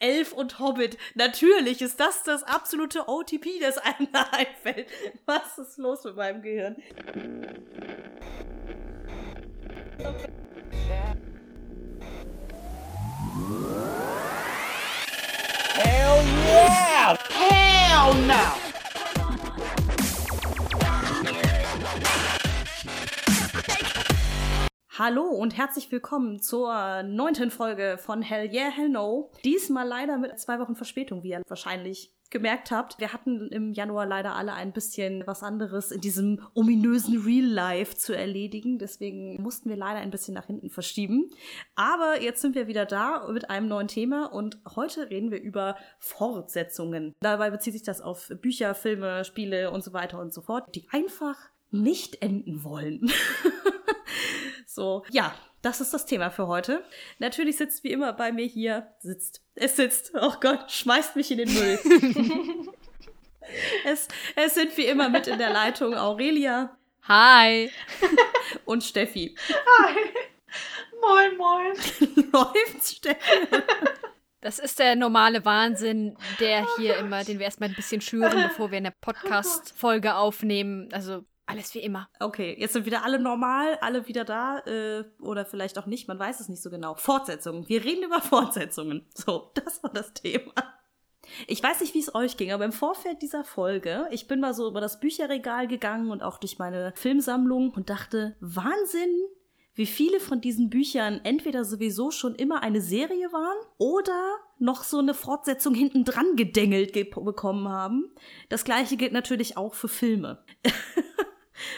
Elf und Hobbit. Natürlich ist das das absolute OTP, das einem da einfällt. Was ist los mit meinem Gehirn? Hell yeah! Hell no! Hallo und herzlich willkommen zur neunten Folge von Hell Yeah, Hell No. Diesmal leider mit zwei Wochen Verspätung, wie ihr wahrscheinlich gemerkt habt. Wir hatten im Januar leider alle ein bisschen was anderes in diesem ominösen Real Life zu erledigen. Deswegen mussten wir leider ein bisschen nach hinten verschieben. Aber jetzt sind wir wieder da mit einem neuen Thema und heute reden wir über Fortsetzungen. Dabei bezieht sich das auf Bücher, Filme, Spiele und so weiter und so fort, die einfach nicht enden wollen. So, ja, das ist das Thema für heute. Natürlich sitzt wie immer bei mir hier, sitzt, es sitzt, oh Gott, schmeißt mich in den Müll. es, es sind wie immer mit in der Leitung Aurelia. Hi. Und Steffi. Hi. Moin, moin. Läuft's, Steffi? Das ist der normale Wahnsinn, der hier immer, den wir erstmal ein bisschen schüren, bevor wir eine Podcast-Folge aufnehmen. Also alles wie immer. Okay, jetzt sind wieder alle normal, alle wieder da. Äh, oder vielleicht auch nicht, man weiß es nicht so genau. Fortsetzungen. Wir reden über Fortsetzungen. So, das war das Thema. Ich weiß nicht, wie es euch ging, aber im Vorfeld dieser Folge, ich bin mal so über das Bücherregal gegangen und auch durch meine Filmsammlung und dachte, Wahnsinn, wie viele von diesen Büchern entweder sowieso schon immer eine Serie waren oder noch so eine Fortsetzung hinten dran gedengelt bekommen haben. Das gleiche gilt natürlich auch für Filme.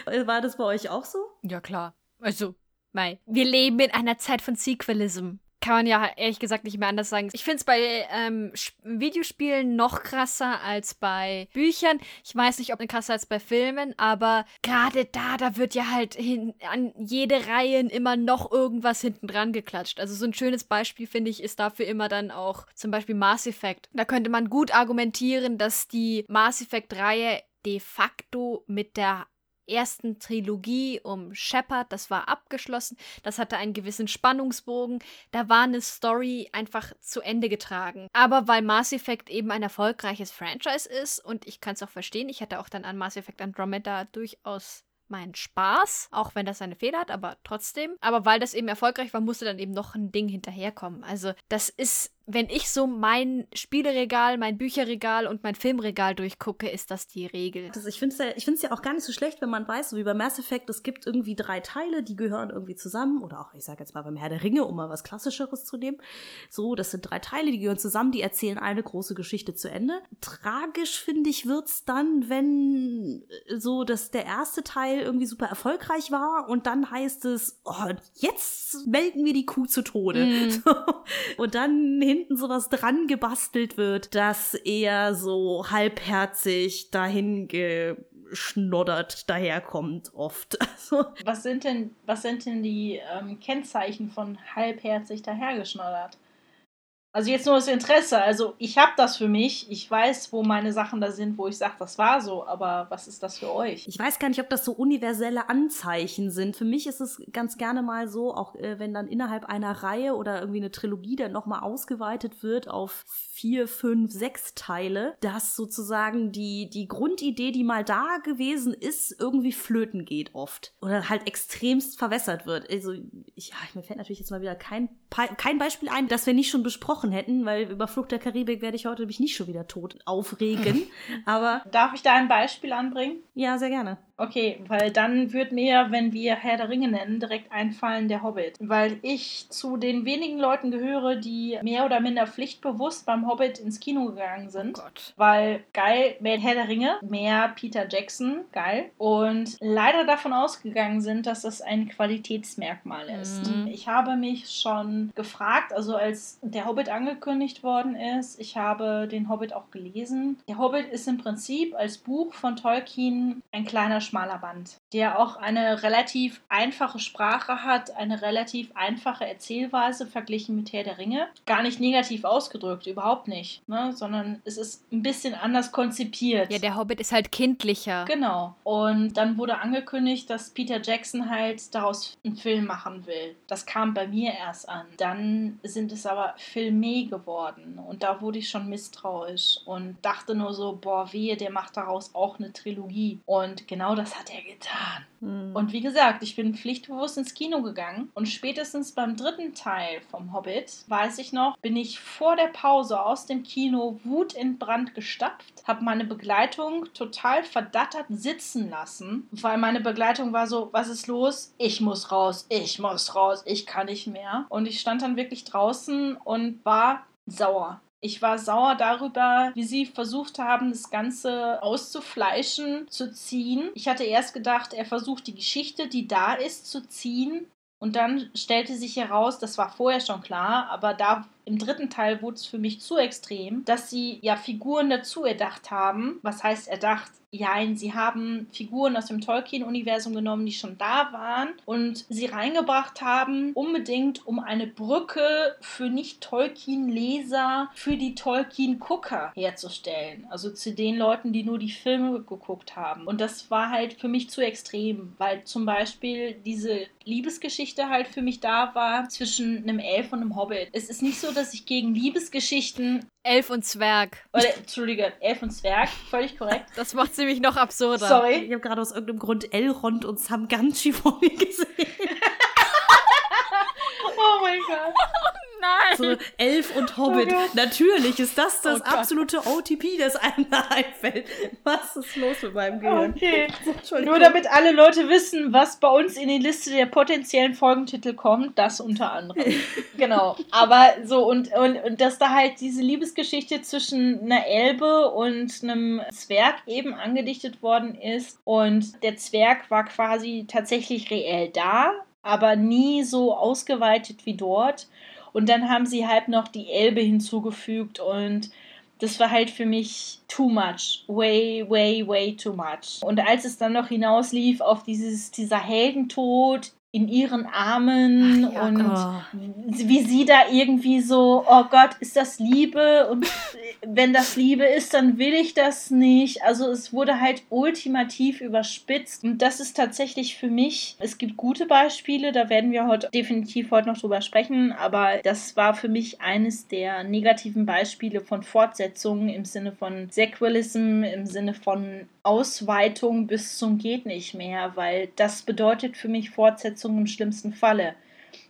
War das bei euch auch so? Ja, klar. Also, mei. Wir leben in einer Zeit von Sequelism. Kann man ja ehrlich gesagt nicht mehr anders sagen. Ich finde es bei ähm, Videospielen noch krasser als bei Büchern. Ich weiß nicht, ob krasser als bei Filmen, aber gerade da, da wird ja halt hin, an jede Reihe immer noch irgendwas hinten dran geklatscht. Also so ein schönes Beispiel, finde ich, ist dafür immer dann auch zum Beispiel Mass Effect. Da könnte man gut argumentieren, dass die Mass Effect-Reihe de facto mit der ersten Trilogie um Shepard, das war abgeschlossen, das hatte einen gewissen Spannungsbogen, da war eine Story einfach zu Ende getragen. Aber weil Mass Effect eben ein erfolgreiches Franchise ist und ich kann es auch verstehen, ich hatte auch dann an Mass Effect Andromeda durchaus meinen Spaß, auch wenn das seine Fehler hat, aber trotzdem. Aber weil das eben erfolgreich war, musste dann eben noch ein Ding hinterherkommen. Also das ist wenn ich so mein Spieleregal, mein Bücherregal und mein Filmregal durchgucke, ist das die Regel. Also ich finde es ja, ich find's ja auch gar nicht so schlecht, wenn man weiß, so wie bei Mass Effect, es gibt irgendwie drei Teile, die gehören irgendwie zusammen. Oder auch, ich sage jetzt mal beim Herr der Ringe, um mal was Klassischeres zu nehmen. So, das sind drei Teile, die gehören zusammen, die erzählen eine große Geschichte zu Ende. Tragisch, finde ich, wird's dann, wenn so, dass der erste Teil irgendwie super erfolgreich war und dann heißt es, oh, jetzt melken wir die Kuh zu Tode. Mm. So, und dann hinten sowas dran gebastelt wird, das eher so halbherzig dahin geschnoddert daherkommt oft. Also was sind denn, was sind denn die ähm, Kennzeichen von halbherzig dahergeschnoddert? Also jetzt nur das Interesse. Also ich habe das für mich. Ich weiß, wo meine Sachen da sind, wo ich sage, das war so. Aber was ist das für euch? Ich weiß gar nicht, ob das so universelle Anzeichen sind. Für mich ist es ganz gerne mal so, auch äh, wenn dann innerhalb einer Reihe oder irgendwie eine Trilogie dann nochmal ausgeweitet wird auf vier, fünf, sechs Teile, dass sozusagen die, die Grundidee, die mal da gewesen ist, irgendwie flöten geht oft. Oder halt extremst verwässert wird. Also, ich, ja, mir fällt natürlich jetzt mal wieder kein, kein Beispiel ein, das wir nicht schon besprochen hätten, weil über Flucht der Karibik werde ich heute mich nicht schon wieder tot aufregen. Aber. Darf ich da ein Beispiel anbringen? Ja, sehr gerne. Okay, weil dann wird mir, wenn wir Herr der Ringe nennen, direkt einfallen der Hobbit. Weil ich zu den wenigen Leuten gehöre, die mehr oder minder pflichtbewusst beim Hobbit ins Kino gegangen sind. Oh Gott. Weil geil, mehr Herr der Ringe, mehr Peter Jackson, geil. Und leider davon ausgegangen sind, dass das ein Qualitätsmerkmal ist. Mhm. Ich habe mich schon gefragt, also als der Hobbit angekündigt worden ist, ich habe den Hobbit auch gelesen. Der Hobbit ist im Prinzip als Buch von Tolkien ein kleiner schmaler Band, der auch eine relativ einfache Sprache hat, eine relativ einfache Erzählweise verglichen mit Herr der Ringe. Gar nicht negativ ausgedrückt, überhaupt nicht, ne? sondern es ist ein bisschen anders konzipiert. Ja, der Hobbit ist halt kindlicher. Genau. Und dann wurde angekündigt, dass Peter Jackson halt daraus einen Film machen will. Das kam bei mir erst an. Dann sind es aber Filme geworden und da wurde ich schon misstrauisch und dachte nur so, boah, wehe, der macht daraus auch eine Trilogie. Und genau das hat er getan. Mhm. Und wie gesagt, ich bin pflichtbewusst ins Kino gegangen und spätestens beim dritten Teil vom Hobbit, weiß ich noch, bin ich vor der Pause aus dem Kino wutentbrannt gestapft, habe meine Begleitung total verdattert sitzen lassen, weil meine Begleitung war so, was ist los? Ich muss raus, ich muss raus, ich kann nicht mehr. Und ich stand dann wirklich draußen und war sauer. Ich war sauer darüber, wie sie versucht haben, das Ganze auszufleischen, zu ziehen. Ich hatte erst gedacht, er versucht die Geschichte, die da ist, zu ziehen. Und dann stellte sich heraus, das war vorher schon klar, aber da im dritten Teil wurde es für mich zu extrem, dass sie ja Figuren dazu erdacht haben. Was heißt erdacht? Jein, sie haben Figuren aus dem Tolkien-Universum genommen, die schon da waren und sie reingebracht haben, unbedingt um eine Brücke für Nicht-Tolkien-Leser, für die Tolkien-Gucker herzustellen. Also zu den Leuten, die nur die Filme geguckt haben. Und das war halt für mich zu extrem, weil zum Beispiel diese Liebesgeschichte halt für mich da war zwischen einem Elf und einem Hobbit. Es ist nicht so, dass ich gegen Liebesgeschichten. Elf und Zwerg. Oder, Entschuldige, Elf und Zwerg, völlig korrekt. Das macht sie mich noch absurder. Sorry. Ich habe gerade aus irgendeinem Grund Elrond und Sam Gamgee vor mir gesehen. oh mein Gott. Nein. So Elf und Hobbit. Oh Natürlich ist das das oh absolute OTP, das einem da einfällt. Was ist los mit meinem Gehirn? Okay. Nur damit alle Leute wissen, was bei uns in die Liste der potenziellen Folgentitel kommt, das unter anderem. genau. Aber so, und, und, und dass da halt diese Liebesgeschichte zwischen einer Elbe und einem Zwerg eben angedichtet worden ist. Und der Zwerg war quasi tatsächlich reell da, aber nie so ausgeweitet wie dort. Und dann haben sie halt noch die Elbe hinzugefügt und das war halt für mich too much. Way, way, way too much. Und als es dann noch hinauslief auf dieses, dieser Heldentod in ihren Armen ja, und oh. wie sie da irgendwie so, oh Gott, ist das Liebe? Und wenn das Liebe ist, dann will ich das nicht. Also es wurde halt ultimativ überspitzt. Und das ist tatsächlich für mich, es gibt gute Beispiele, da werden wir heute definitiv heute noch drüber sprechen, aber das war für mich eines der negativen Beispiele von Fortsetzungen im Sinne von Sequelism, im Sinne von Ausweitung bis zum geht nicht mehr, weil das bedeutet für mich Fortsetzung im schlimmsten Falle.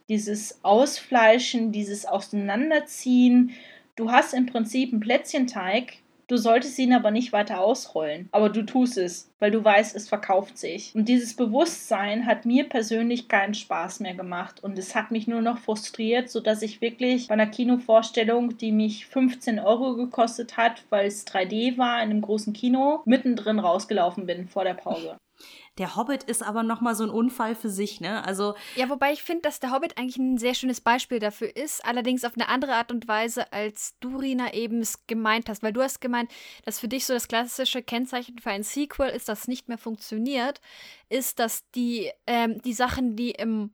Dieses Ausfleischen, dieses Auseinanderziehen. Du hast im Prinzip einen Plätzchenteig, Du solltest ihn aber nicht weiter ausrollen. Aber du tust es, weil du weißt, es verkauft sich. Und dieses Bewusstsein hat mir persönlich keinen Spaß mehr gemacht. Und es hat mich nur noch frustriert, sodass ich wirklich bei einer Kinovorstellung, die mich 15 Euro gekostet hat, weil es 3D war in einem großen Kino, mittendrin rausgelaufen bin vor der Pause. Der Hobbit ist aber noch mal so ein Unfall für sich, ne? Also ja, wobei ich finde, dass der Hobbit eigentlich ein sehr schönes Beispiel dafür ist, allerdings auf eine andere Art und Weise, als du Rina eben es gemeint hast, weil du hast gemeint, dass für dich so das klassische Kennzeichen für ein Sequel ist, das nicht mehr funktioniert, ist, dass die ähm, die Sachen, die im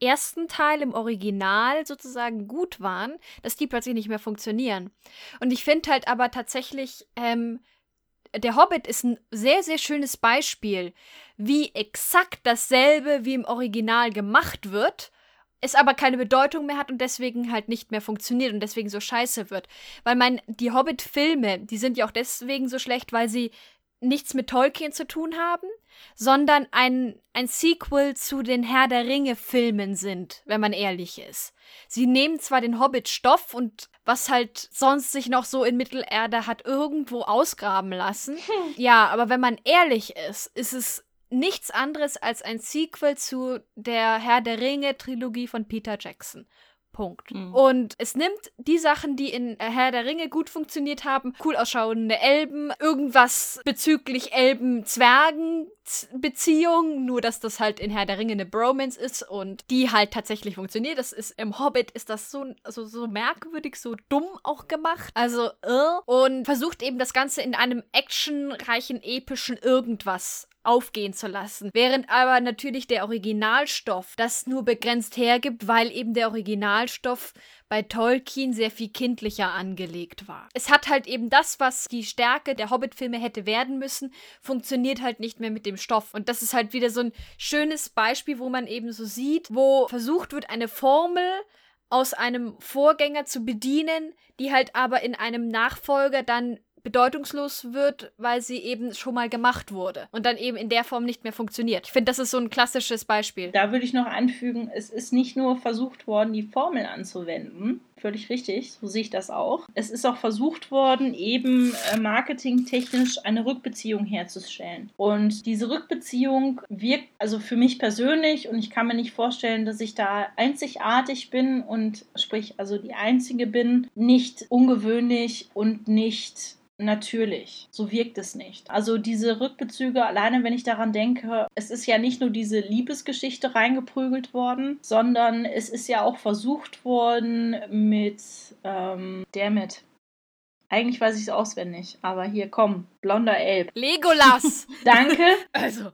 ersten Teil im Original sozusagen gut waren, dass die plötzlich nicht mehr funktionieren. Und ich finde halt aber tatsächlich ähm, der Hobbit ist ein sehr, sehr schönes Beispiel, wie exakt dasselbe wie im Original gemacht wird, es aber keine Bedeutung mehr hat und deswegen halt nicht mehr funktioniert und deswegen so scheiße wird. Weil mein, die Hobbit-Filme, die sind ja auch deswegen so schlecht, weil sie nichts mit Tolkien zu tun haben, sondern ein, ein Sequel zu den Herr der Ringe-Filmen sind, wenn man ehrlich ist. Sie nehmen zwar den Hobbit-Stoff und was halt sonst sich noch so in Mittelerde hat irgendwo ausgraben lassen. Hm. Ja, aber wenn man ehrlich ist, ist es nichts anderes als ein Sequel zu der Herr der Ringe-Trilogie von Peter Jackson. Punkt. Mhm. Und es nimmt die Sachen, die in Herr der Ringe gut funktioniert haben, cool ausschauende Elben, irgendwas bezüglich Elben-Zwergen-Beziehung, nur dass das halt in Herr der Ringe eine Bromance ist und die halt tatsächlich funktioniert. Das ist im Hobbit ist das so, also so merkwürdig, so dumm auch gemacht. Also, äh, und versucht eben das Ganze in einem actionreichen, epischen irgendwas aufgehen zu lassen. Während aber natürlich der Originalstoff das nur begrenzt hergibt, weil eben der Originalstoff bei Tolkien sehr viel kindlicher angelegt war. Es hat halt eben das, was die Stärke der Hobbit-Filme hätte werden müssen, funktioniert halt nicht mehr mit dem Stoff. Und das ist halt wieder so ein schönes Beispiel, wo man eben so sieht, wo versucht wird, eine Formel aus einem Vorgänger zu bedienen, die halt aber in einem Nachfolger dann bedeutungslos wird, weil sie eben schon mal gemacht wurde und dann eben in der Form nicht mehr funktioniert. Ich finde, das ist so ein klassisches Beispiel. Da würde ich noch anfügen, es ist nicht nur versucht worden, die Formel anzuwenden. Völlig richtig, so sehe ich das auch. Es ist auch versucht worden, eben äh, marketingtechnisch eine Rückbeziehung herzustellen. Und diese Rückbeziehung wirkt also für mich persönlich und ich kann mir nicht vorstellen, dass ich da einzigartig bin und sprich also die einzige bin, nicht ungewöhnlich und nicht natürlich. So wirkt es nicht. Also diese Rückbezüge, alleine wenn ich daran denke, es ist ja nicht nur diese Liebesgeschichte reingeprügelt worden, sondern es ist ja auch versucht worden mit, ähm, der mit. Eigentlich weiß ich es auswendig, aber hier komm, blonder Elb. Legolas! Danke. Also,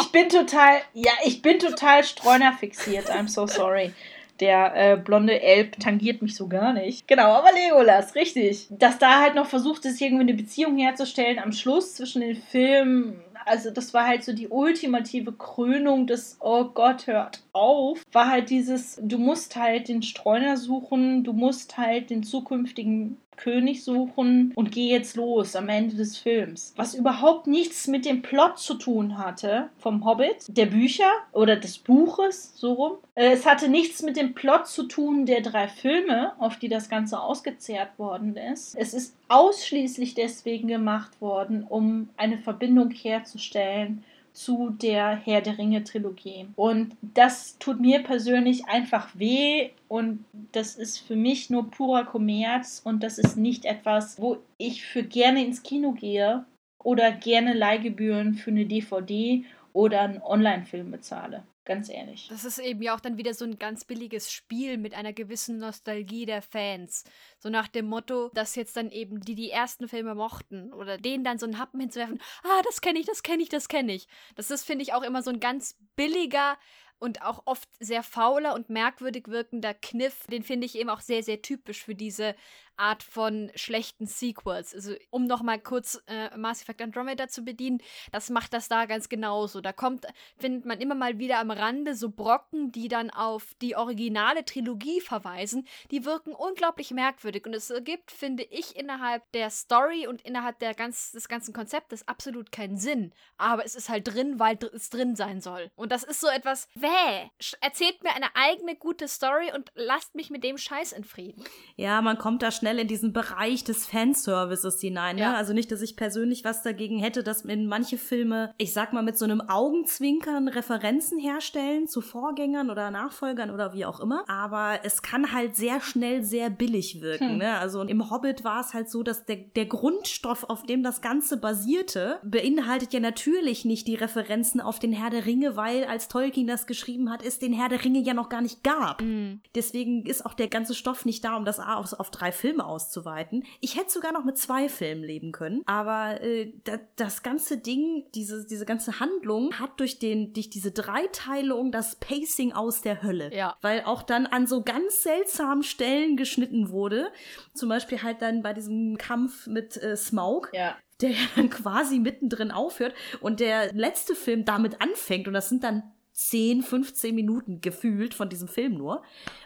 ich bin total, ja, ich bin total streunerfixiert. I'm so sorry. Der äh, blonde Elb tangiert mich so gar nicht. Genau, aber Legolas, richtig. Dass da halt noch versucht ist, irgendwie eine Beziehung herzustellen am Schluss zwischen den Filmen. Also, das war halt so die ultimative Krönung des Oh Gott, hört auf. War halt dieses, du musst halt den Streuner suchen, du musst halt den zukünftigen König suchen und geh jetzt los am Ende des Films. Was überhaupt nichts mit dem Plot zu tun hatte vom Hobbit, der Bücher oder des Buches, so rum. Äh, es hatte nichts mit dem Plot zu tun der drei Filme, auf die das Ganze ausgezehrt worden ist. Es ist ausschließlich deswegen gemacht worden, um eine Verbindung herzustellen zu der Herr der Ringe Trilogie. Und das tut mir persönlich einfach weh und das ist für mich nur purer Kommerz und das ist nicht etwas, wo ich für gerne ins Kino gehe oder gerne Leihgebühren für eine DVD oder einen Online-Film bezahle. Ganz ehrlich. Das ist eben ja auch dann wieder so ein ganz billiges Spiel mit einer gewissen Nostalgie der Fans. So nach dem Motto, dass jetzt dann eben die die ersten Filme mochten oder denen dann so einen Happen hinzuwerfen. Ah, das kenne ich, das kenne ich, das kenne ich. Das ist, finde ich, auch immer so ein ganz billiger und auch oft sehr fauler und merkwürdig wirkender Kniff. Den finde ich eben auch sehr, sehr typisch für diese Art von schlechten Sequels. Also, um nochmal kurz äh, Mass Effect Andromeda zu bedienen, das macht das da ganz genauso. Da kommt, findet man immer mal wieder am Rande so Brocken, die dann auf die originale Trilogie verweisen. Die wirken unglaublich merkwürdig und es ergibt, finde ich, innerhalb der Story und innerhalb der ganz, des ganzen Konzeptes absolut keinen Sinn. Aber es ist halt drin, weil es drin sein soll. Und das ist so etwas, wäh, erzählt mir eine eigene gute Story und lasst mich mit dem Scheiß in Frieden. Ja, man kommt da schnell schnell in diesen Bereich des Fanservices hinein. Ne? Ja. Also nicht, dass ich persönlich was dagegen hätte, dass in manche Filme, ich sag mal, mit so einem Augenzwinkern Referenzen herstellen zu Vorgängern oder Nachfolgern oder wie auch immer. Aber es kann halt sehr schnell sehr billig wirken. Hm. Ne? Also im Hobbit war es halt so, dass der, der Grundstoff, auf dem das Ganze basierte, beinhaltet ja natürlich nicht die Referenzen auf den Herr der Ringe, weil als Tolkien das geschrieben hat, es den Herr der Ringe ja noch gar nicht gab. Mhm. Deswegen ist auch der ganze Stoff nicht da, um das auf, auf drei Filme Filme auszuweiten. Ich hätte sogar noch mit zwei Filmen leben können, aber äh, da, das ganze Ding, diese, diese ganze Handlung hat durch den, durch diese Dreiteilung das Pacing aus der Hölle. Ja. Weil auch dann an so ganz seltsamen Stellen geschnitten wurde. Zum Beispiel halt dann bei diesem Kampf mit äh, Smaug. Ja der ja dann quasi mittendrin aufhört und der letzte Film damit anfängt und das sind dann 10, 15 Minuten gefühlt von diesem Film nur.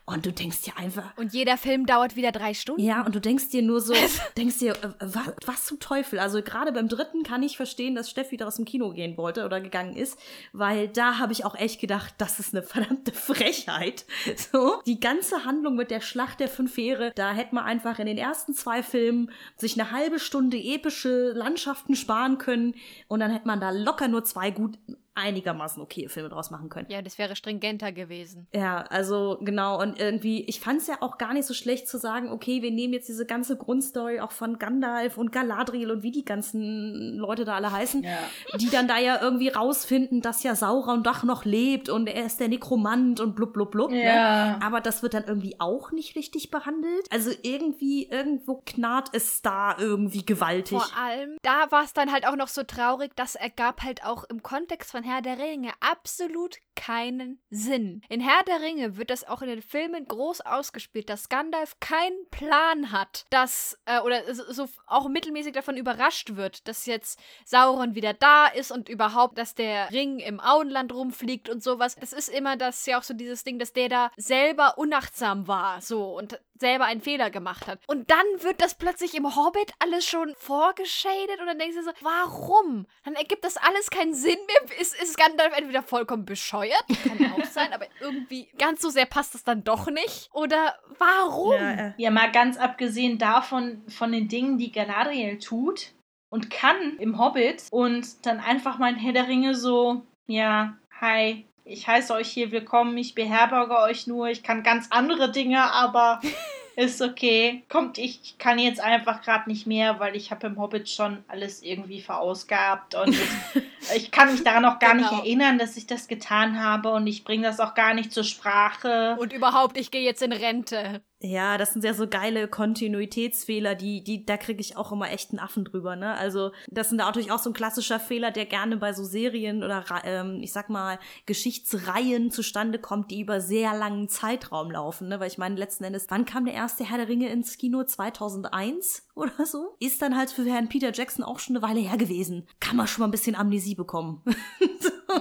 Und du denkst dir einfach. Und jeder Film dauert wieder drei Stunden. Ja, und du denkst dir nur so, denkst dir, äh, was, was zum Teufel? Also gerade beim dritten kann ich verstehen, dass Steffi wieder aus dem Kino gehen wollte oder gegangen ist, weil da habe ich auch echt gedacht, das ist eine verdammte Frechheit. So, die ganze Handlung mit der Schlacht der fünf Heere, da hätte man einfach in den ersten zwei Filmen sich eine halbe Stunde epische Landschaften sparen können und dann hätte man da locker nur zwei gut einigermaßen okay Filme draus machen können. Ja, das wäre stringenter gewesen. Ja, also genau. Und irgendwie, ich fand es ja auch gar nicht so schlecht zu sagen, okay, wir nehmen jetzt diese ganze Grundstory auch von Gandalf und Galadriel und wie die ganzen Leute da alle heißen, ja. die dann da ja irgendwie rausfinden, dass ja Sauron doch noch lebt und er ist der Nekromant und blub blub blub. Ne? Ja. Ne? Aber das wird dann irgendwie auch nicht richtig behandelt. Also irgendwie, irgendwo knarrt es da irgendwie gewaltig. Vor allem, da war es dann halt auch noch so traurig, dass er gab halt auch im Kontext von Herr der Ringe absolut keinen Sinn. In Herr der Ringe wird das auch in den Filmen groß ausgespielt, dass Gandalf keinen Plan hat, dass, äh, oder so auch mittelmäßig davon überrascht wird, dass jetzt Sauron wieder da ist und überhaupt, dass der Ring im Auenland rumfliegt und sowas. Das ist immer das ja auch so dieses Ding, dass der da selber unachtsam war, so und selber einen Fehler gemacht hat. Und dann wird das plötzlich im Hobbit alles schon vorgeschadet und dann denkst du so, warum? Dann ergibt das alles keinen Sinn mehr. Ist, ist Gandalf entweder vollkommen bescheuert, kann auch sein, aber irgendwie ganz so sehr passt das dann doch nicht. Oder warum? Ja, äh. ja, mal ganz abgesehen davon, von den Dingen, die Galadriel tut und kann im Hobbit und dann einfach mein Herr der Ringe so, ja, hi, ich heiße euch hier willkommen, ich beherberge euch nur, ich kann ganz andere Dinge, aber ist okay. Kommt, ich kann jetzt einfach gerade nicht mehr, weil ich habe im Hobbit schon alles irgendwie verausgabt und ich kann mich daran auch gar genau. nicht erinnern, dass ich das getan habe und ich bringe das auch gar nicht zur Sprache. Und überhaupt, ich gehe jetzt in Rente. Ja, das sind ja so geile Kontinuitätsfehler, die, die, da kriege ich auch immer echt einen Affen drüber, ne? Also, das sind natürlich auch so ein klassischer Fehler, der gerne bei so Serien oder, ähm, ich sag mal, Geschichtsreihen zustande kommt, die über sehr langen Zeitraum laufen, ne? Weil ich meine, letzten Endes, wann kam der erste Herr der Ringe ins Kino? 2001 oder so? Ist dann halt für Herrn Peter Jackson auch schon eine Weile her gewesen. Kann man schon mal ein bisschen Amnesie bekommen.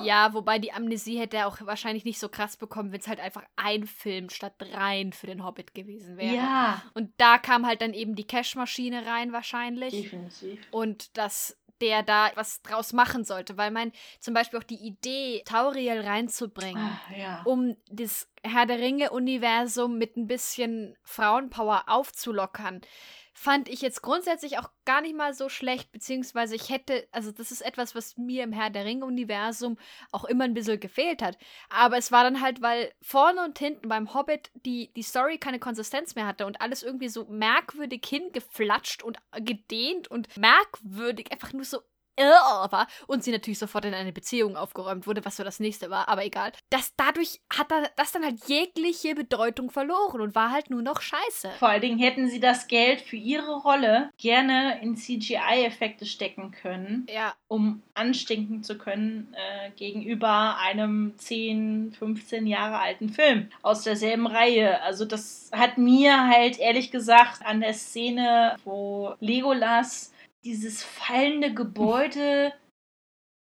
Ja, wobei die Amnesie hätte er auch wahrscheinlich nicht so krass bekommen, wenn es halt einfach ein Film statt dreien für den Hobbit gewesen wäre. Ja. Und da kam halt dann eben die Cashmaschine rein wahrscheinlich. Definitiv. Und dass der da was draus machen sollte, weil man zum Beispiel auch die Idee, Tauriel reinzubringen, ah, ja. um das Herr der Ringe-Universum mit ein bisschen Frauenpower aufzulockern fand ich jetzt grundsätzlich auch gar nicht mal so schlecht, beziehungsweise ich hätte, also das ist etwas, was mir im Herr der Ringe-Universum auch immer ein bisschen gefehlt hat. Aber es war dann halt, weil vorne und hinten beim Hobbit die, die Story keine Konsistenz mehr hatte und alles irgendwie so merkwürdig hingeflatscht und gedehnt und merkwürdig, einfach nur so war und sie natürlich sofort in eine Beziehung aufgeräumt wurde, was so das nächste war, aber egal. Das dadurch hat das dann halt jegliche Bedeutung verloren und war halt nur noch scheiße. Vor allen Dingen hätten sie das Geld für ihre Rolle gerne in CGI-Effekte stecken können, ja. um anstinken zu können äh, gegenüber einem 10, 15 Jahre alten Film aus derselben Reihe. Also das hat mir halt ehrlich gesagt an der Szene, wo Legolas dieses fallende Gebäude,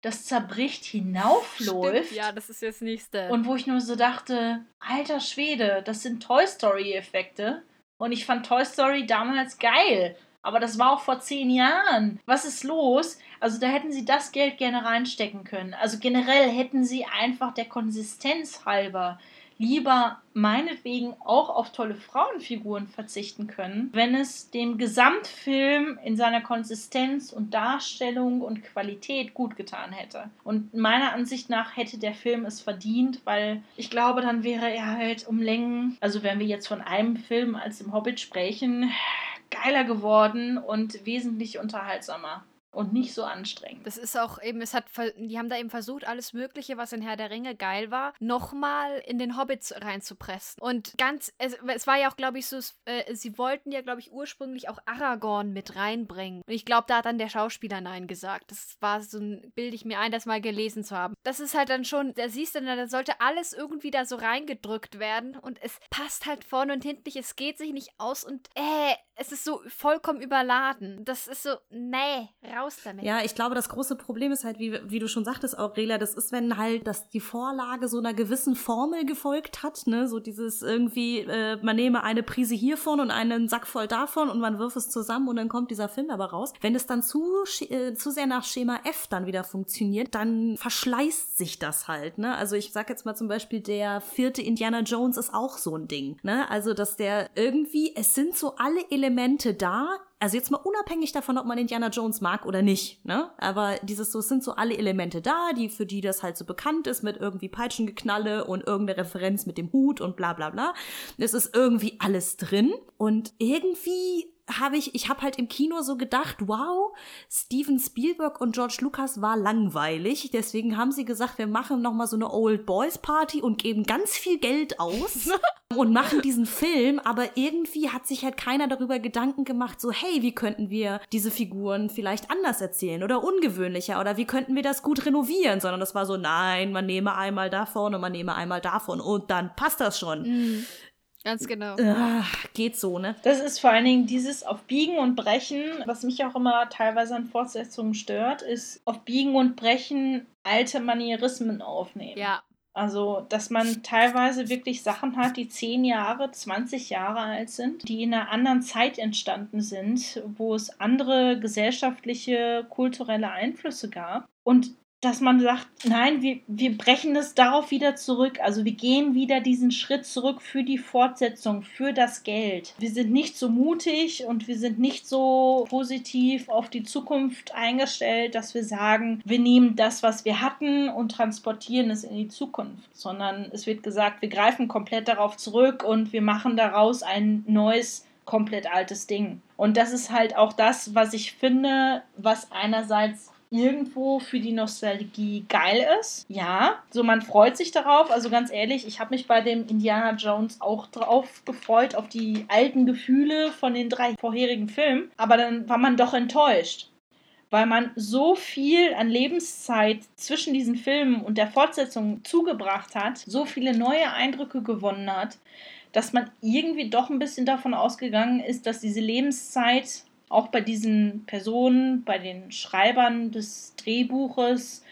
das zerbricht, hinaufläuft. Stimmt, ja, das ist jetzt nächste. Und wo ich nur so dachte, alter Schwede, das sind Toy Story-Effekte. Und ich fand Toy Story damals geil. Aber das war auch vor zehn Jahren. Was ist los? Also da hätten sie das Geld gerne reinstecken können. Also generell hätten sie einfach der Konsistenz halber lieber meinetwegen auch auf tolle Frauenfiguren verzichten können, wenn es dem Gesamtfilm in seiner Konsistenz und Darstellung und Qualität gut getan hätte. Und meiner Ansicht nach hätte der Film es verdient, weil ich glaube, dann wäre er halt um Längen, also wenn wir jetzt von einem Film als im Hobbit sprechen, geiler geworden und wesentlich unterhaltsamer und nicht so anstrengend. Das ist auch eben, es hat, die haben da eben versucht, alles Mögliche, was in Herr der Ringe geil war, nochmal in den Hobbits reinzupressen. Und ganz, es, es war ja auch, glaube ich, so, äh, sie wollten ja, glaube ich, ursprünglich auch Aragorn mit reinbringen. Und ich glaube, da hat dann der Schauspieler Nein gesagt. Das war so ein, bilde ich mir ein, das mal gelesen zu haben. Das ist halt dann schon, da siehst du, da sollte alles irgendwie da so reingedrückt werden und es passt halt vorne und hinten nicht, es geht sich nicht aus und äh, es ist so vollkommen überladen. Das ist so, nee, raus damit. Ja, ich glaube, das große Problem ist halt, wie, wie du schon sagtest, Aurelia, das ist, wenn halt dass die Vorlage so einer gewissen Formel gefolgt hat, ne, so dieses irgendwie, äh, man nehme eine Prise hiervon und einen Sack voll davon und man wirft es zusammen und dann kommt dieser Film aber raus. Wenn es dann zu, äh, zu sehr nach Schema F dann wieder funktioniert, dann verschleißt sich das halt, ne. Also ich sag jetzt mal zum Beispiel, der vierte Indiana Jones ist auch so ein Ding, ne. Also, dass der irgendwie, es sind so alle Elemente da, Also jetzt mal unabhängig davon, ob man Indiana Jones mag oder nicht, ne? Aber dieses so, sind so alle Elemente da, die für die das halt so bekannt ist mit irgendwie Peitschengeknalle und irgendeine Referenz mit dem Hut und bla bla bla. Es ist irgendwie alles drin und irgendwie habe ich, ich habe halt im Kino so gedacht, wow, Steven Spielberg und George Lucas war langweilig. Deswegen haben sie gesagt, wir machen noch mal so eine Old Boys Party und geben ganz viel Geld aus und machen diesen Film. Aber irgendwie hat sich halt keiner darüber Gedanken gemacht, so hey, wie könnten wir diese Figuren vielleicht anders erzählen oder ungewöhnlicher oder wie könnten wir das gut renovieren? Sondern das war so, nein, man nehme einmal davon und man nehme einmal davon und dann passt das schon. Mhm. Ganz genau. Ach, geht so, ne? Das ist vor allen Dingen dieses auf Biegen und Brechen, was mich auch immer teilweise an Fortsetzungen stört, ist auf Biegen und Brechen alte Manierismen aufnehmen. Ja. Also, dass man teilweise wirklich Sachen hat, die 10 Jahre, 20 Jahre alt sind, die in einer anderen Zeit entstanden sind, wo es andere gesellschaftliche, kulturelle Einflüsse gab. Und dass man sagt, nein, wir, wir brechen es darauf wieder zurück. Also wir gehen wieder diesen Schritt zurück für die Fortsetzung, für das Geld. Wir sind nicht so mutig und wir sind nicht so positiv auf die Zukunft eingestellt, dass wir sagen, wir nehmen das, was wir hatten und transportieren es in die Zukunft, sondern es wird gesagt, wir greifen komplett darauf zurück und wir machen daraus ein neues komplett altes Ding. Und das ist halt auch das, was ich finde, was einerseits irgendwo für die Nostalgie geil ist. Ja, so man freut sich darauf. Also ganz ehrlich, ich habe mich bei dem Indiana Jones auch drauf gefreut, auf die alten Gefühle von den drei vorherigen Filmen. Aber dann war man doch enttäuscht. Weil man so viel an Lebenszeit zwischen diesen Filmen und der Fortsetzung zugebracht hat, so viele neue Eindrücke gewonnen hat, dass man irgendwie doch ein bisschen davon ausgegangen ist, dass diese Lebenszeit auch bei diesen Personen, bei den Schreibern des Drehbuches,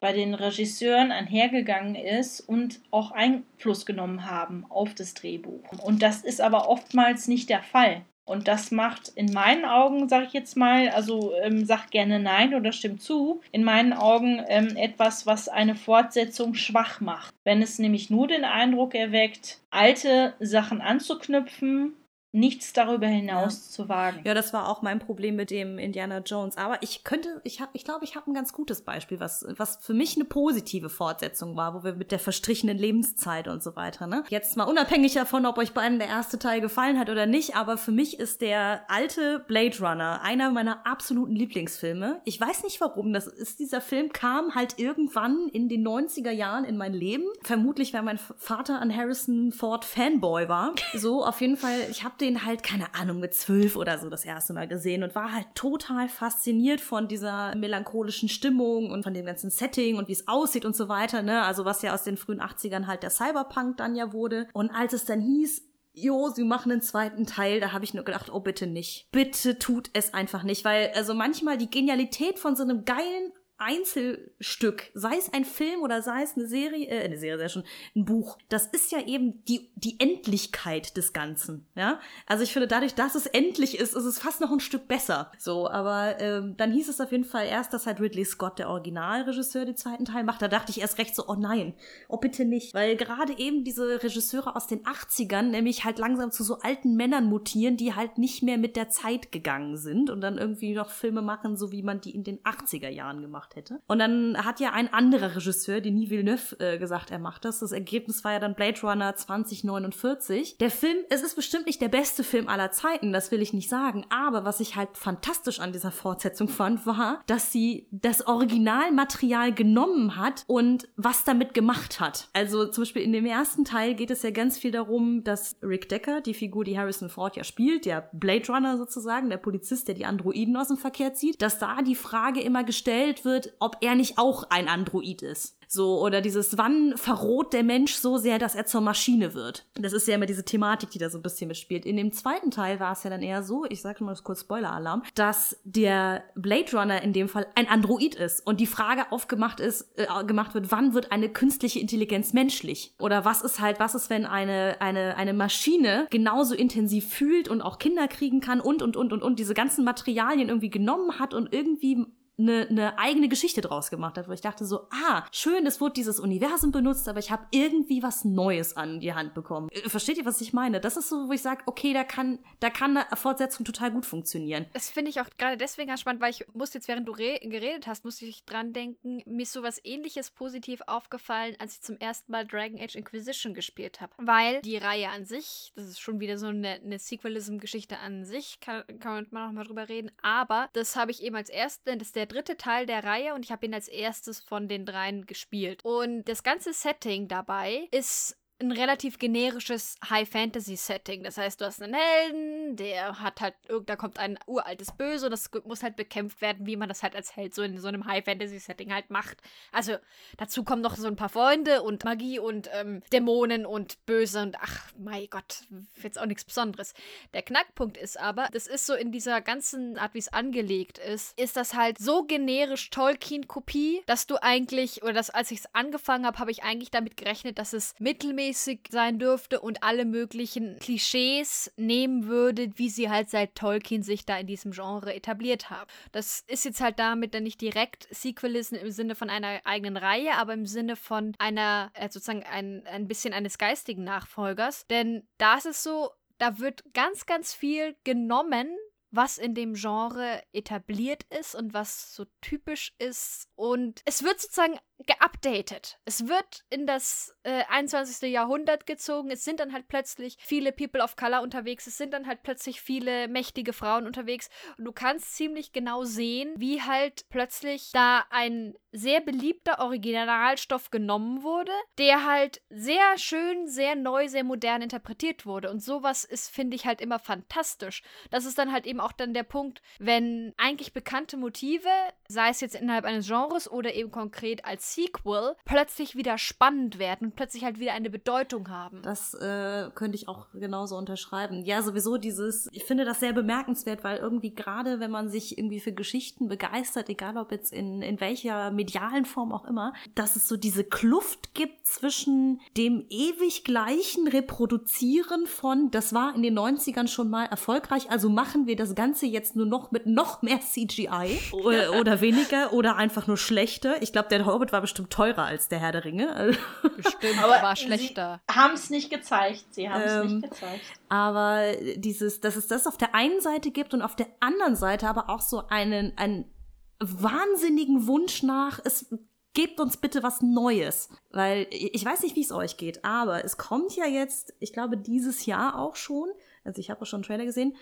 bei den Regisseuren einhergegangen ist und auch Einfluss genommen haben auf das Drehbuch. Und das ist aber oftmals nicht der Fall. Und das macht in meinen Augen, sage ich jetzt mal, also ähm, sagt gerne nein oder stimmt zu, in meinen Augen ähm, etwas, was eine Fortsetzung schwach macht. Wenn es nämlich nur den Eindruck erweckt, alte Sachen anzuknüpfen nichts darüber hinaus ja. zu wagen. Ja, das war auch mein Problem mit dem Indiana Jones. Aber ich könnte, ich habe, ich glaube, ich habe ein ganz gutes Beispiel, was, was für mich eine positive Fortsetzung war, wo wir mit der verstrichenen Lebenszeit und so weiter, ne? Jetzt mal unabhängig davon, ob euch beiden der erste Teil gefallen hat oder nicht, aber für mich ist der alte Blade Runner einer meiner absoluten Lieblingsfilme. Ich weiß nicht warum, das ist, dieser Film kam halt irgendwann in den 90er Jahren in mein Leben. Vermutlich, weil mein Vater an Harrison Ford Fanboy war. So, auf jeden Fall, ich habe den halt, keine Ahnung, mit zwölf oder so das erste Mal gesehen und war halt total fasziniert von dieser melancholischen Stimmung und von dem ganzen Setting und wie es aussieht und so weiter, ne? Also was ja aus den frühen 80ern halt der Cyberpunk dann ja wurde. Und als es dann hieß, jo, sie machen einen zweiten Teil, da habe ich nur gedacht, oh bitte nicht. Bitte tut es einfach nicht, weil also manchmal die Genialität von so einem geilen Einzelstück, sei es ein Film oder sei es eine Serie, äh, eine Serie, sehr schon, ein Buch, das ist ja eben die, die Endlichkeit des Ganzen, ja. Also ich finde, dadurch, dass es endlich ist, ist es fast noch ein Stück besser. So, aber ähm, dann hieß es auf jeden Fall erst, dass halt Ridley Scott, der Originalregisseur, den zweiten Teil macht. Da dachte ich erst recht so, oh nein, oh bitte nicht. Weil gerade eben diese Regisseure aus den 80ern nämlich halt langsam zu so alten Männern mutieren, die halt nicht mehr mit der Zeit gegangen sind und dann irgendwie noch Filme machen, so wie man die in den 80er Jahren gemacht gemacht hätte. Und dann hat ja ein anderer Regisseur, Denis Villeneuve, äh, gesagt, er macht das. Das Ergebnis war ja dann Blade Runner 2049. Der Film, es ist bestimmt nicht der beste Film aller Zeiten, das will ich nicht sagen. Aber was ich halt fantastisch an dieser Fortsetzung fand, war, dass sie das Originalmaterial genommen hat und was damit gemacht hat. Also zum Beispiel in dem ersten Teil geht es ja ganz viel darum, dass Rick Decker, die Figur, die Harrison Ford ja spielt, der Blade Runner sozusagen, der Polizist, der die Androiden aus dem Verkehr zieht, dass da die Frage immer gestellt wird, wird, ob er nicht auch ein Android ist. So, oder dieses, wann verroht der Mensch so sehr, dass er zur Maschine wird? Das ist ja immer diese Thematik, die da so ein bisschen mitspielt. In dem zweiten Teil war es ja dann eher so, ich sage mal kurz Spoiler-Alarm, dass der Blade Runner in dem Fall ein Android ist und die Frage aufgemacht ist, äh, gemacht wird, wann wird eine künstliche Intelligenz menschlich? Oder was ist halt, was ist, wenn eine, eine, eine Maschine genauso intensiv fühlt und auch Kinder kriegen kann und, und, und, und, und diese ganzen Materialien irgendwie genommen hat und irgendwie eine, eine eigene Geschichte draus gemacht hat, wo ich dachte so, ah, schön, es wurde dieses Universum benutzt, aber ich habe irgendwie was Neues an die Hand bekommen. Äh, versteht ihr, was ich meine? Das ist so, wo ich sage, okay, da kann, da kann eine Fortsetzung total gut funktionieren. Das finde ich auch gerade deswegen ganz spannend, weil ich musste jetzt, während du geredet hast, musste ich dran denken, mir ist sowas ähnliches positiv aufgefallen, als ich zum ersten Mal Dragon Age Inquisition gespielt habe. Weil die Reihe an sich, das ist schon wieder so eine, eine Sequelism-Geschichte an sich, kann, kann man noch mal drüber reden, aber das habe ich eben als erste, das ist der dritte Teil der Reihe und ich habe ihn als erstes von den dreien gespielt. Und das ganze Setting dabei ist ein relativ generisches High-Fantasy-Setting. Das heißt, du hast einen Helden, der hat halt, da kommt ein uraltes Böse und das muss halt bekämpft werden, wie man das halt als Held so in so einem High-Fantasy-Setting halt macht. Also dazu kommen noch so ein paar Freunde und Magie und ähm, Dämonen und Böse und ach, mein Gott, jetzt auch nichts Besonderes. Der Knackpunkt ist aber, das ist so in dieser ganzen Art, wie es angelegt ist, ist das halt so generisch Tolkien-Kopie, dass du eigentlich, oder dass als ich es angefangen habe, habe ich eigentlich damit gerechnet, dass es mittelmäßig mäßig sein dürfte und alle möglichen Klischees nehmen würde, wie sie halt seit Tolkien sich da in diesem Genre etabliert haben. Das ist jetzt halt damit dann nicht direkt Sequelism im Sinne von einer eigenen Reihe, aber im Sinne von einer, äh, sozusagen ein, ein bisschen eines geistigen Nachfolgers. Denn da ist es so, da wird ganz, ganz viel genommen was in dem Genre etabliert ist und was so typisch ist. Und es wird sozusagen geupdatet. Es wird in das äh, 21. Jahrhundert gezogen. Es sind dann halt plötzlich viele People of Color unterwegs. Es sind dann halt plötzlich viele mächtige Frauen unterwegs. Und du kannst ziemlich genau sehen, wie halt plötzlich da ein sehr beliebter Originalstoff genommen wurde, der halt sehr schön, sehr neu, sehr modern interpretiert wurde. Und sowas ist, finde ich, halt immer fantastisch. Das ist dann halt eben auch dann der Punkt, wenn eigentlich bekannte Motive, sei es jetzt innerhalb eines Genres oder eben konkret als Sequel plötzlich wieder spannend werden und plötzlich halt wieder eine Bedeutung haben. Das äh, könnte ich auch genauso unterschreiben. Ja, sowieso dieses, ich finde das sehr bemerkenswert, weil irgendwie gerade, wenn man sich irgendwie für Geschichten begeistert, egal ob jetzt in, in welcher medialen Form auch immer, dass es so diese Kluft gibt zwischen dem ewig gleichen Reproduzieren von, das war in den 90ern schon mal erfolgreich, also machen wir das Ganze jetzt nur noch mit noch mehr CGI oder, oder weniger oder einfach nur schlechter. Ich glaube, der Hobbit war bestimmt teurer als der Herr der Ringe. Bestimmt, aber war schlechter. Haben es nicht gezeigt. Sie haben es ähm, nicht gezeigt. Aber dieses, dass es das auf der einen Seite gibt und auf der anderen Seite aber auch so einen, einen wahnsinnigen Wunsch nach, es gebt uns bitte was Neues. Weil ich weiß nicht, wie es euch geht, aber es kommt ja jetzt, ich glaube, dieses Jahr auch schon, also ich habe auch schon einen Trailer gesehen,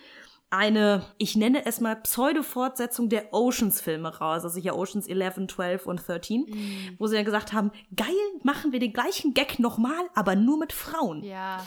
eine, ich nenne es mal Pseudo-Fortsetzung der Oceans-Filme raus, also hier Oceans 11, 12 und 13, mm. wo sie dann gesagt haben, geil, machen wir den gleichen Gag nochmal, aber nur mit Frauen. Ja.